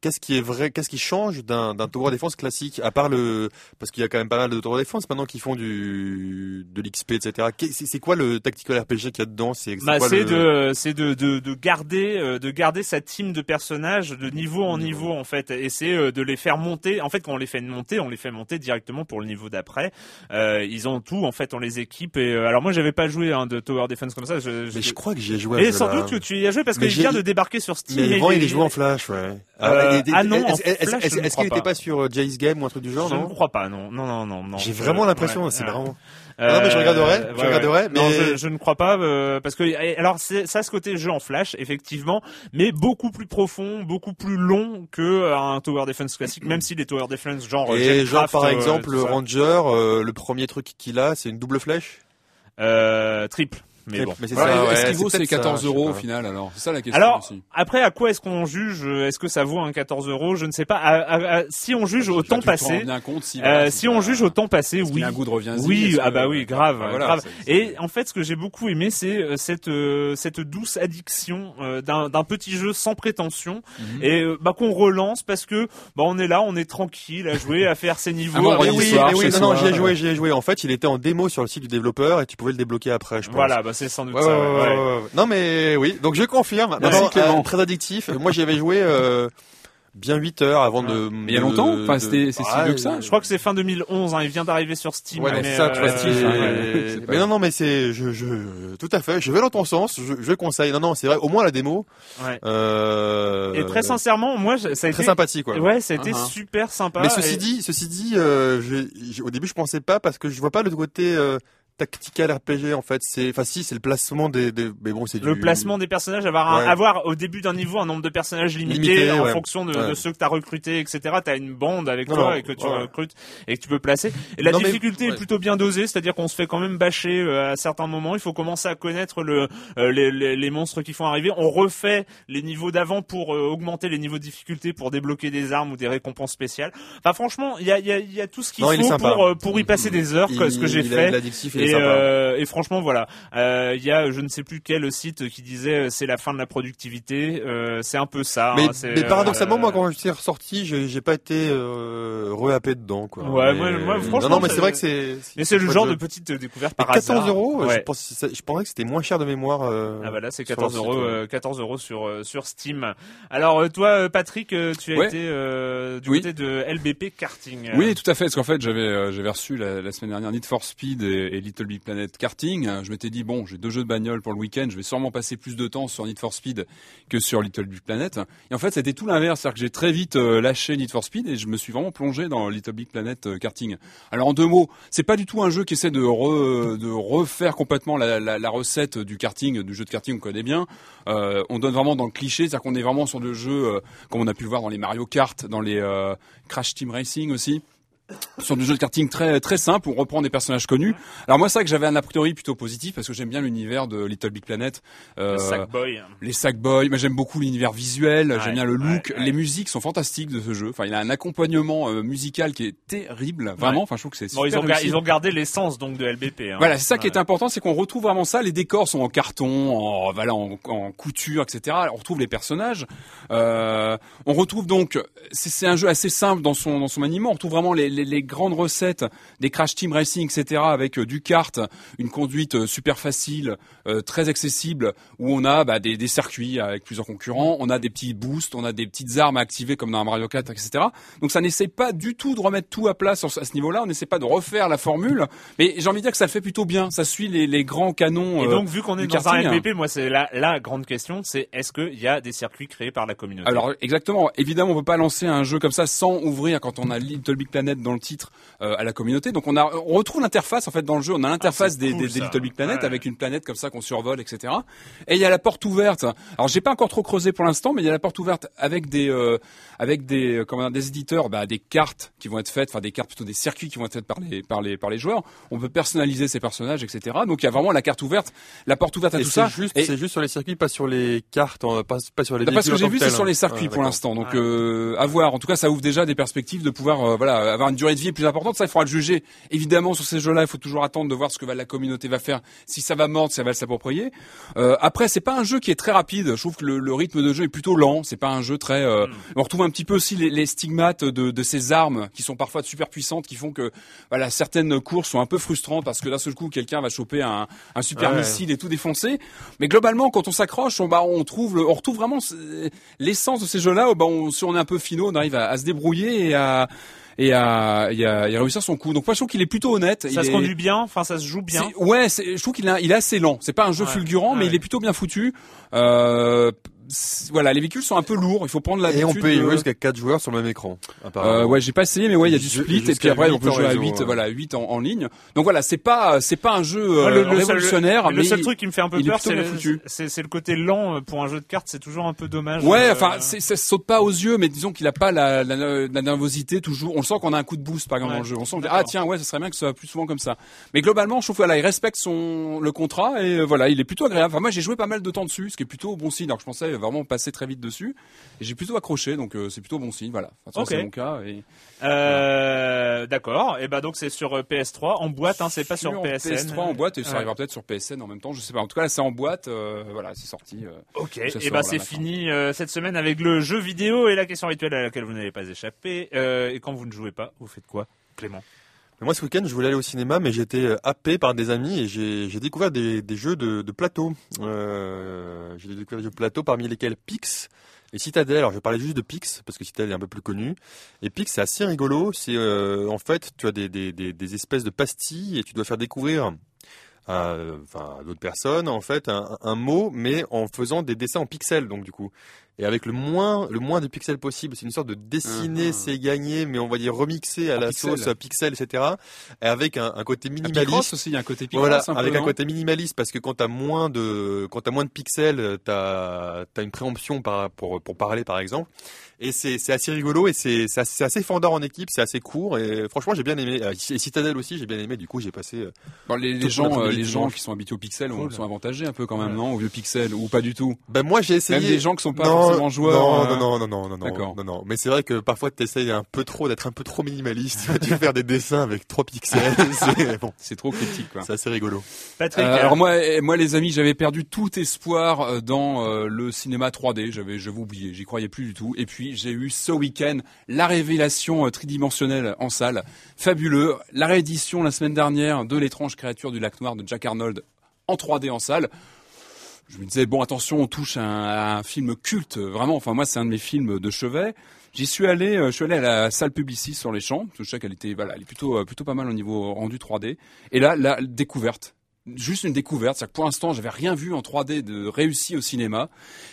Qu'est-ce qui est vrai Qu'est-ce qui change d'un d'un tower défense classique À part le... Parce qu'il y a quand même pas mal de tower défense maintenant qui font du... de l'XP, etc. C'est c'est quoi le tactical RPG qu'il y a dedans? C'est c'est Bah, quoi c'est le- de, c'est de, de, de garder, euh, de garder sa team de personnages de niveau en niveau en fait, et c'est euh, de les faire monter. En fait, quand on les fait monter, on les fait monter directement pour le niveau d'après. Euh, ils ont tout, en fait, on les équipe. Et alors moi, j'avais pas joué hein, de Tower Defense comme ça. Je, Mais je crois que j'y ai joué. et sans doute que tu y as joué parce qu'il j'ai- vient de débarquer sur Steam. Mais avant, il est joué en flash, ouais. Euh, était- ah non, est-ce- qu'il crois était pas. pas sur euh, Jay's Game ou un truc du genre, Je ne crois pas, non, non, non, non. non. J'ai vraiment l'impression, ouais, c'est ouais. vraiment. Ah non, mais je regarderai, je regarderai, Non, mais- je, je ne crois pas euh, parce que alors c'est ça ce côté jeu en flash effectivement, mais beaucoup plus profond, beaucoup plus long que euh, un tower defense classique, même si les tower defense genre Et genre, par euh, exemple. Ranger, euh, le premier truc qu'il a, c'est une double flèche euh, triple. Mais bon. Mais c'est Voilà, ça, ouais, Est-ce qu'il vaut ces peut-être ça, 14 je sais euros au final alors? C'est ça la question Alors aussi. après, à quoi est-ce qu'on juge Est-ce que ça vaut un 14 euros? Je ne sais pas. À- à- à- si on juge au temps passé, si, euh, on juge au temps passé, oui. un goût de reviens-y Oui, ah bah oui, grave, Ah, voilà, grave. Et en fait, ce que j'ai beaucoup aimé, c'est euh, cette euh, cette douce addiction euh, d'un d'un petit jeu sans prétention Mhm. et euh, bah qu'on relance parce que bah on est là, on est tranquille à jouer, à faire ses niveaux. Avec- Mais oui, oui, non, non, j'y ai joué, j'y ai joué. En fait, il était en démo sur le site du développeur et tu pouvais le débloquer après, je pense. Voilà, bah c'est sans doute Ouais, ça. ouais, ouais, ouais, ouais. ouais, ouais. Non, mais oui, donc je confirme. Merci, Non, Clément. euh, très addictif. Moi, j'y avais joué euh, bien 8 heures avant de. Mais il y a longtemps Enfin, c'était- c'est si vieux que ça Je crois que c'est fin 2011. Hein, il vient d'arriver sur Steam. Ouais, mais mais, ça, tu vois, euh, ouais, pas- Mais non, non, mais c'est, je, je, tout à fait. Je vais dans ton sens. Je, je conseille. Non, non, c'est vrai. Au moins la démo. ouais. Euh, Et très sincèrement, moi, ça a très été sympathique, quoi. Ouais, ça a été Uh-huh. super sympa. Mais ceci Et- dit, ceci au début je pensais pas parce que je vois pas le côté euh, tactical RPG en fait. C'est, enfin si, c'est le placement des, des- mais bon, c'est le du placement des personnages, avoir, un- Ouais. avoir au début d'un niveau un nombre de personnages limité, Limité, en ouais. fonction de, Ouais. de ceux que tu as recrutés, etc. Tu as une bande avec Non, toi non, et que tu ouais. recrutes et que tu peux placer. Et la Non, mais- difficulté est plutôt bien dosée, c'est-à-dire qu'on se fait quand même bâcher euh, à certains moments. Il faut commencer à connaître le, euh, les, les, les monstres qui font arriver. On refait les niveaux d'avant pour euh, augmenter les niveaux de difficulté, pour débloquer des armes ou des récompenses spéciales. Enfin franchement, il y a, il y, a, il y a tout ce qu'il il faut pour, euh, pour y passer des heures, que- ce que j'ai il a fait. Et, euh, et franchement, voilà, Euh, il y a je ne sais plus quel site qui disait euh, c'est la fin de la productivité. Euh, c'est un peu ça. Mais, hein, mais paradoxalement, euh, moi, quand je suis ressorti, j'ai pas été euh, rehappé dedans, quoi. Ouais, Mais- moi- moi, non, franchement, non, mais c'est vrai que c'est. Mais c'est le genre de- de petite découverte par 14 hasard. euros, Ouais. je, pense, je pensais que c'était moins cher de mémoire. euh, Ah bah là c'est sur 14 leur euros, site, ouais. euh, 14 euros sur euh, sur Steam. Alors euh, toi euh, Patrick, euh, tu as Ouais. été euh, du Oui. côté de LBP karting. Oui, tout à fait. Parce qu'en fait, j'avais euh, j'avais reçu la, la semaine dernière Need for Speed et, et Little Big Planet karting. Euh, Je m'étais dit bon, j'ai deux jeux de bagnole pour le week-end. Je vais sûrement passer plus de temps sur Need for Speed que sur Little Big Planet. Et en fait, c'était tout l'inverse. C'est-à-dire que j'ai très vite euh, lâché Need for Speed et je me suis vraiment plongé dans Little Big Planet euh, karting. Alors en deux mots, c'est pas du tout un jeu qui essaie de, re- de refaire complètement la, recette du karting, du jeu de karting qu'on connaît bien. On donne vraiment dans le cliché, c'est-à-dire qu'on est vraiment sur le jeu comme on a pu le voir dans les Mario Kart, dans les Crash Team Racing aussi sur du jeu de karting très très simple on reprend des personnages connus. Alors moi c'est vrai que j'avais un a priori plutôt positif parce que j'aime bien l'univers de Little Big Planet. Euh, Le Sackboy. les Sackboy, mais j'aime beaucoup l'univers visuel, Ouais, j'aime bien le look, ouais, ouais. les musiques sont fantastiques de ce jeu. Enfin, il a un accompagnement euh, musical qui est terrible, vraiment. Enfin, je trouve que c'est Bon, super ils ont, gar- réussi. ils ont gardé l'essence donc de LBP. hein. Voilà, c'est ça qui est important, c'est qu'on retrouve vraiment ça. Les décors sont en carton, en voilà, en, en couture, etc. On retrouve les personnages. Euh, on retrouve donc, c'est c'est un jeu assez simple dans son dans son maniement. On retrouve vraiment les, les, les grandes recettes des Crash Team Racing, etc. Avec euh, du kart, une conduite euh, super facile, euh, très accessible, où on a bah, des, des circuits avec plusieurs concurrents, on a des petits boosts, on a des petites armes à activer comme dans un Mario Kart, etc. Donc ça n'essaie pas du tout de remettre tout à plat sur, ce- à ce niveau-là. On n'essaie pas de refaire la formule, mais j'ai envie de dire que ça le fait plutôt bien. Ça suit les, les grands canons. Et donc vu qu'on est dans un karting. LBP, moi c'est la, la grande question, c'est est-ce qu'il y a des circuits créés par la communauté? Alors exactement, évidemment on peut pas lancer un jeu comme ça sans ouvrir quand on a Little Big Planet dans le titre euh, à la communauté. Donc on a on retrouve l'interface en fait dans le jeu, on a l'interface Ah, des, cool, des- des. Little Big Planet Ouais. avec une planète comme ça qu'on survole, etc. Et il y a la porte ouverte. Alors j'ai pas encore trop creusé pour l'instant, mais il y a la porte ouverte avec des euh, avec des euh, comment dire, des éditeurs, bah, des cartes qui vont être faites, enfin des cartes plutôt des circuits qui vont être faites par les par les par les joueurs. On peut personnaliser ces personnages, etc. Donc il y a vraiment la carte ouverte, la porte ouverte à Et tout c'est ça. juste, Et- c'est juste sur les circuits, pas sur les cartes, hein, pas, pas sur les. D'après ce que j'ai vu, c'est sur les hein. circuits Ah, pour l'instant. Donc, euh, à voir. En tout cas, ça ouvre déjà des perspectives de pouvoir, euh, voilà, avoir une durée de vie plus importante. Ça, il faudra le juger. Évidemment, sur ces jeux-là, il faut toujours attendre de voir ce que la communauté va faire, si ça va mordre, si ça va s'approprier. Euh, après, c'est pas un jeu qui est très rapide. Je trouve que le, le rythme de jeu est plutôt lent. C'est pas un jeu très. euh, On retrouve un petit peu aussi les, les stigmates de, de ces armes qui sont parfois super puissantes, qui font que, voilà, certaines courses sont un peu frustrantes parce que d'un seul coup, quelqu'un va choper un, un super Ouais. missile et tout défoncer. Mais globalement, quand on s'accroche, on, bah, on trouve, le- on retrouve vraiment ce- l'essence de ces jeux-là. Bah, on, si on est un peu finot, on arrive à, à se débrouiller et à et à, et à, et à réussir son coup. Donc moi je trouve qu'il est plutôt honnête. Ça Il se est- conduit bien, enfin ça se joue bien. Ouais, je trouve qu'il a- il est assez lent. C'est pas un jeu Ouais. fulgurant, mais Ouais. il est plutôt bien foutu. Euh, voilà, les véhicules sont un peu lourds. Il faut prendre Et l'habitude. on peut y jouer jusqu'à 4 joueurs sur le même écran. euh, ouais, j'ai pas essayé, mais ouais, il y a du split et puis après on huit peut jouer à réseau, 8 ouais. voilà, 8 en, en ligne. Donc voilà, c'est pas c'est pas un jeu euh, le, le seul- révolutionnaire, le mais seul truc qui me fait un peu peur, c'est le, le côté lent euh, pour un jeu de cartes. C'est toujours un peu dommage. Ouais, euh, enfin, ça saute pas aux yeux, mais disons qu'il a pas la, la, la nervosité toujours. On le sent qu'on a un coup de boost, par exemple, Ouais. dans le jeu. On sent que, ah tiens, ouais, ça serait bien que ce soit plus souvent comme ça. Mais globalement, je trouve que voilà, il respecte son le contrat et euh, voilà, il est plutôt agréable. Enfin, moi, j'ai joué pas mal de temps dessus, ce qui est plutôt bon signe. Alors, je pensais vraiment passer très vite dessus, et j'ai plutôt accroché, donc euh, c'est plutôt bon signe. Voilà, enfin, Ok. c'est mon cas. Et... Euh, D'accord. Et bah donc c'est sur euh, PS3 en boîte, hein, c'est pas sur, PSN. PS3 en boîte et ça Ouais. arrivera peut-être sur PSN en même temps. Je sais pas. En tout cas, là, c'est en boîte. euh, voilà, c'est sorti. Ok. Et bah là, c'est fini cette semaine avec le jeu vidéo et la question rituelle à laquelle vous n'avez pas échappé. Et quand vous ne jouez pas, vous faites quoi, Clément? Moi, ce week-end, je voulais aller au cinéma, mais j'étais euh, happé par des amis et j'ai découvert des, des jeux de, de plateau. Euh, j'ai découvert des jeux de plateau parmi lesquels Pix et Citadel. Alors, je parler juste de Pix parce que Citadel est un peu plus connu. Et Pix, c'est assez rigolo. C'est euh, en fait, tu as des, des, des espèces de pastilles et tu dois faire découvrir à, à d'autres personnes en fait un, un mot, mais en faisant des dessins en pixels. Donc, du coup. Et avec le moins, le moins de pixels possible, c'est une sorte de dessiner, Mhm. c'est gagner, mais on va dire remixer à En la pixels. sauce pixel, etc. Et avec un, un côté minimaliste. Picross aussi, il y a un côté Picross Voilà, avec un côté minimaliste parce que quand t'as moins de quand t'as moins de pixels, t'as as une préemption par, pour pour parler par exemple. Et c'est c'est assez rigolo et c'est c'est assez, assez fendant en équipe, c'est assez court et franchement j'ai bien aimé. Euh, Et Citadel aussi j'ai bien aimé. Du coup j'ai passé. euh, Bon, les, les gens, euh, les gens qui sont habitués au pixel Cool. sont avantagés un peu quand même, non Au vieux pixel, ou pas du tout? Ben moi j'ai essayé. Même des gens qui sont pas non, forcément joueurs. Non, non, non, non, non, non, D'accord. non, non. Mais c'est vrai que parfois tu essayes un peu trop d'être un peu trop minimaliste. Tu vas faire des dessins avec trois pixels. c'est bon, trop critique, quoi. c'est assez rigolo. Patrick, Euh, alors moi, eh, moi les amis, j'avais perdu tout espoir dans euh, le cinéma 3D. J'avais, j'avais oublié, j'y croyais plus du tout. Et puis j'ai eu ce week-end la révélation euh, tridimensionnelle en salle, fabuleux. La réédition la semaine dernière de l'étrange créature du lac noir de Jack Arnold en 3D en salle. Je me disais bon attention, on touche à un, film culte, vraiment. Enfin moi, c'est un de mes films de chevet. J'y suis allé, euh, je suis allé à la salle Publicis sur les champs. Je sais qu'elle était, voilà, elle est plutôt, euh, plutôt pas mal au niveau rendu 3D. Et là, la découverte, juste une découverte. C'est-à-dire que pour l'instant, j'avais rien vu en 3D de réussi au cinéma.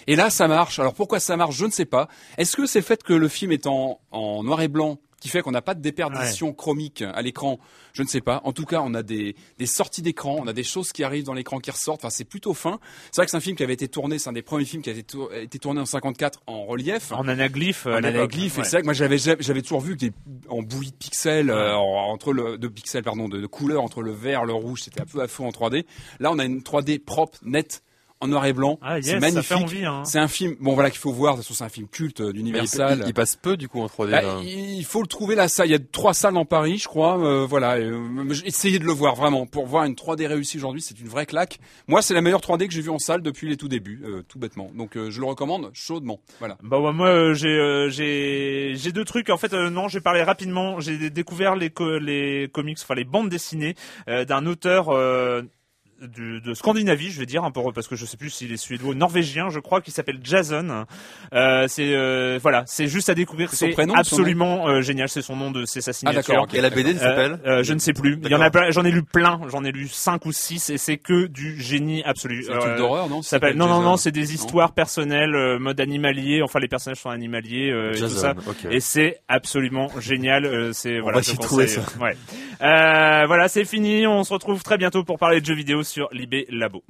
Et là, ça marche. Alors pourquoi ça marche, je ne sais pas. Est-ce que c'est le fait que le film est en noir et blanc qui fait qu'on n'a pas de déperdition chromique à l'écran Je ne sais pas. En tout cas, on a des, des sorties d'écran, on a des choses qui arrivent dans l'écran qui ressortent. Enfin, c'est plutôt fin. C'est vrai que c'est un film qui avait été tourné, c'est un des premiers films qui a été, tour- été tourné en 54 en relief en anaglyphe, en anaglyphe, et Ouais. c'est vrai que moi j'avais j'avais toujours vu des, en bouillie de pixels euh, en- entre le de pixels pardon de, de couleurs entre le vert le rouge c'était un peu à fond en 3D là on a une 3D propre nette en noir et blanc Ah, yes, c'est ça magnifique fait envie, hein. c'est un film bon voilà qu'il faut voir de toute façon c'est un film culte euh, il, d'Universal il- il passe peu du coup en 3D. Bah, là. il faut le trouver la salle. Il y a trois salles dans Paris, je crois. Euh, voilà. Euh, essayez de le voir vraiment pour voir une 3D réussie aujourd'hui. C'est une vraie claque. Moi, c'est la meilleure 3D que j'ai vue en salle depuis les tout débuts, euh, tout bêtement. Donc, euh, je le recommande chaudement. Voilà. Bah ouais, moi euh, j'ai euh, j'ai j'ai deux trucs en fait euh, non j'ai parlé rapidement j'ai dé- découvert les co- les comics enfin les bandes dessinées euh, d'un auteur euh, du- de Scandinavie, je vais dire un peu parce que je sais plus s'il est suédois ou norvégien, je crois, qui s'appelle Jason. Euh, c'est euh, voilà, c'est juste à découvrir. C'est absolument euh, génial. C'est son nom de, c'est sa Ah signature. d'accord. ok, Et la BD d'accord. s'appelle Euh, euh, je ne sais plus. Il y en a plein. J'en ai lu plein. J'en ai lu cinq ou six et c'est que du génie absolu. C'est un truc Euh, d'horreur, non? ça s'appelle non non non c'est des histoires personnelles euh, mode animalier enfin les personnages sont animaliers euh, et tout Jason. ça ok. et c'est absolument génial euh, c'est voilà va je trouver, euh, ouais euh, voilà c'est fini on se retrouve très bientôt pour parler de jeux vidéo sur Libé Labo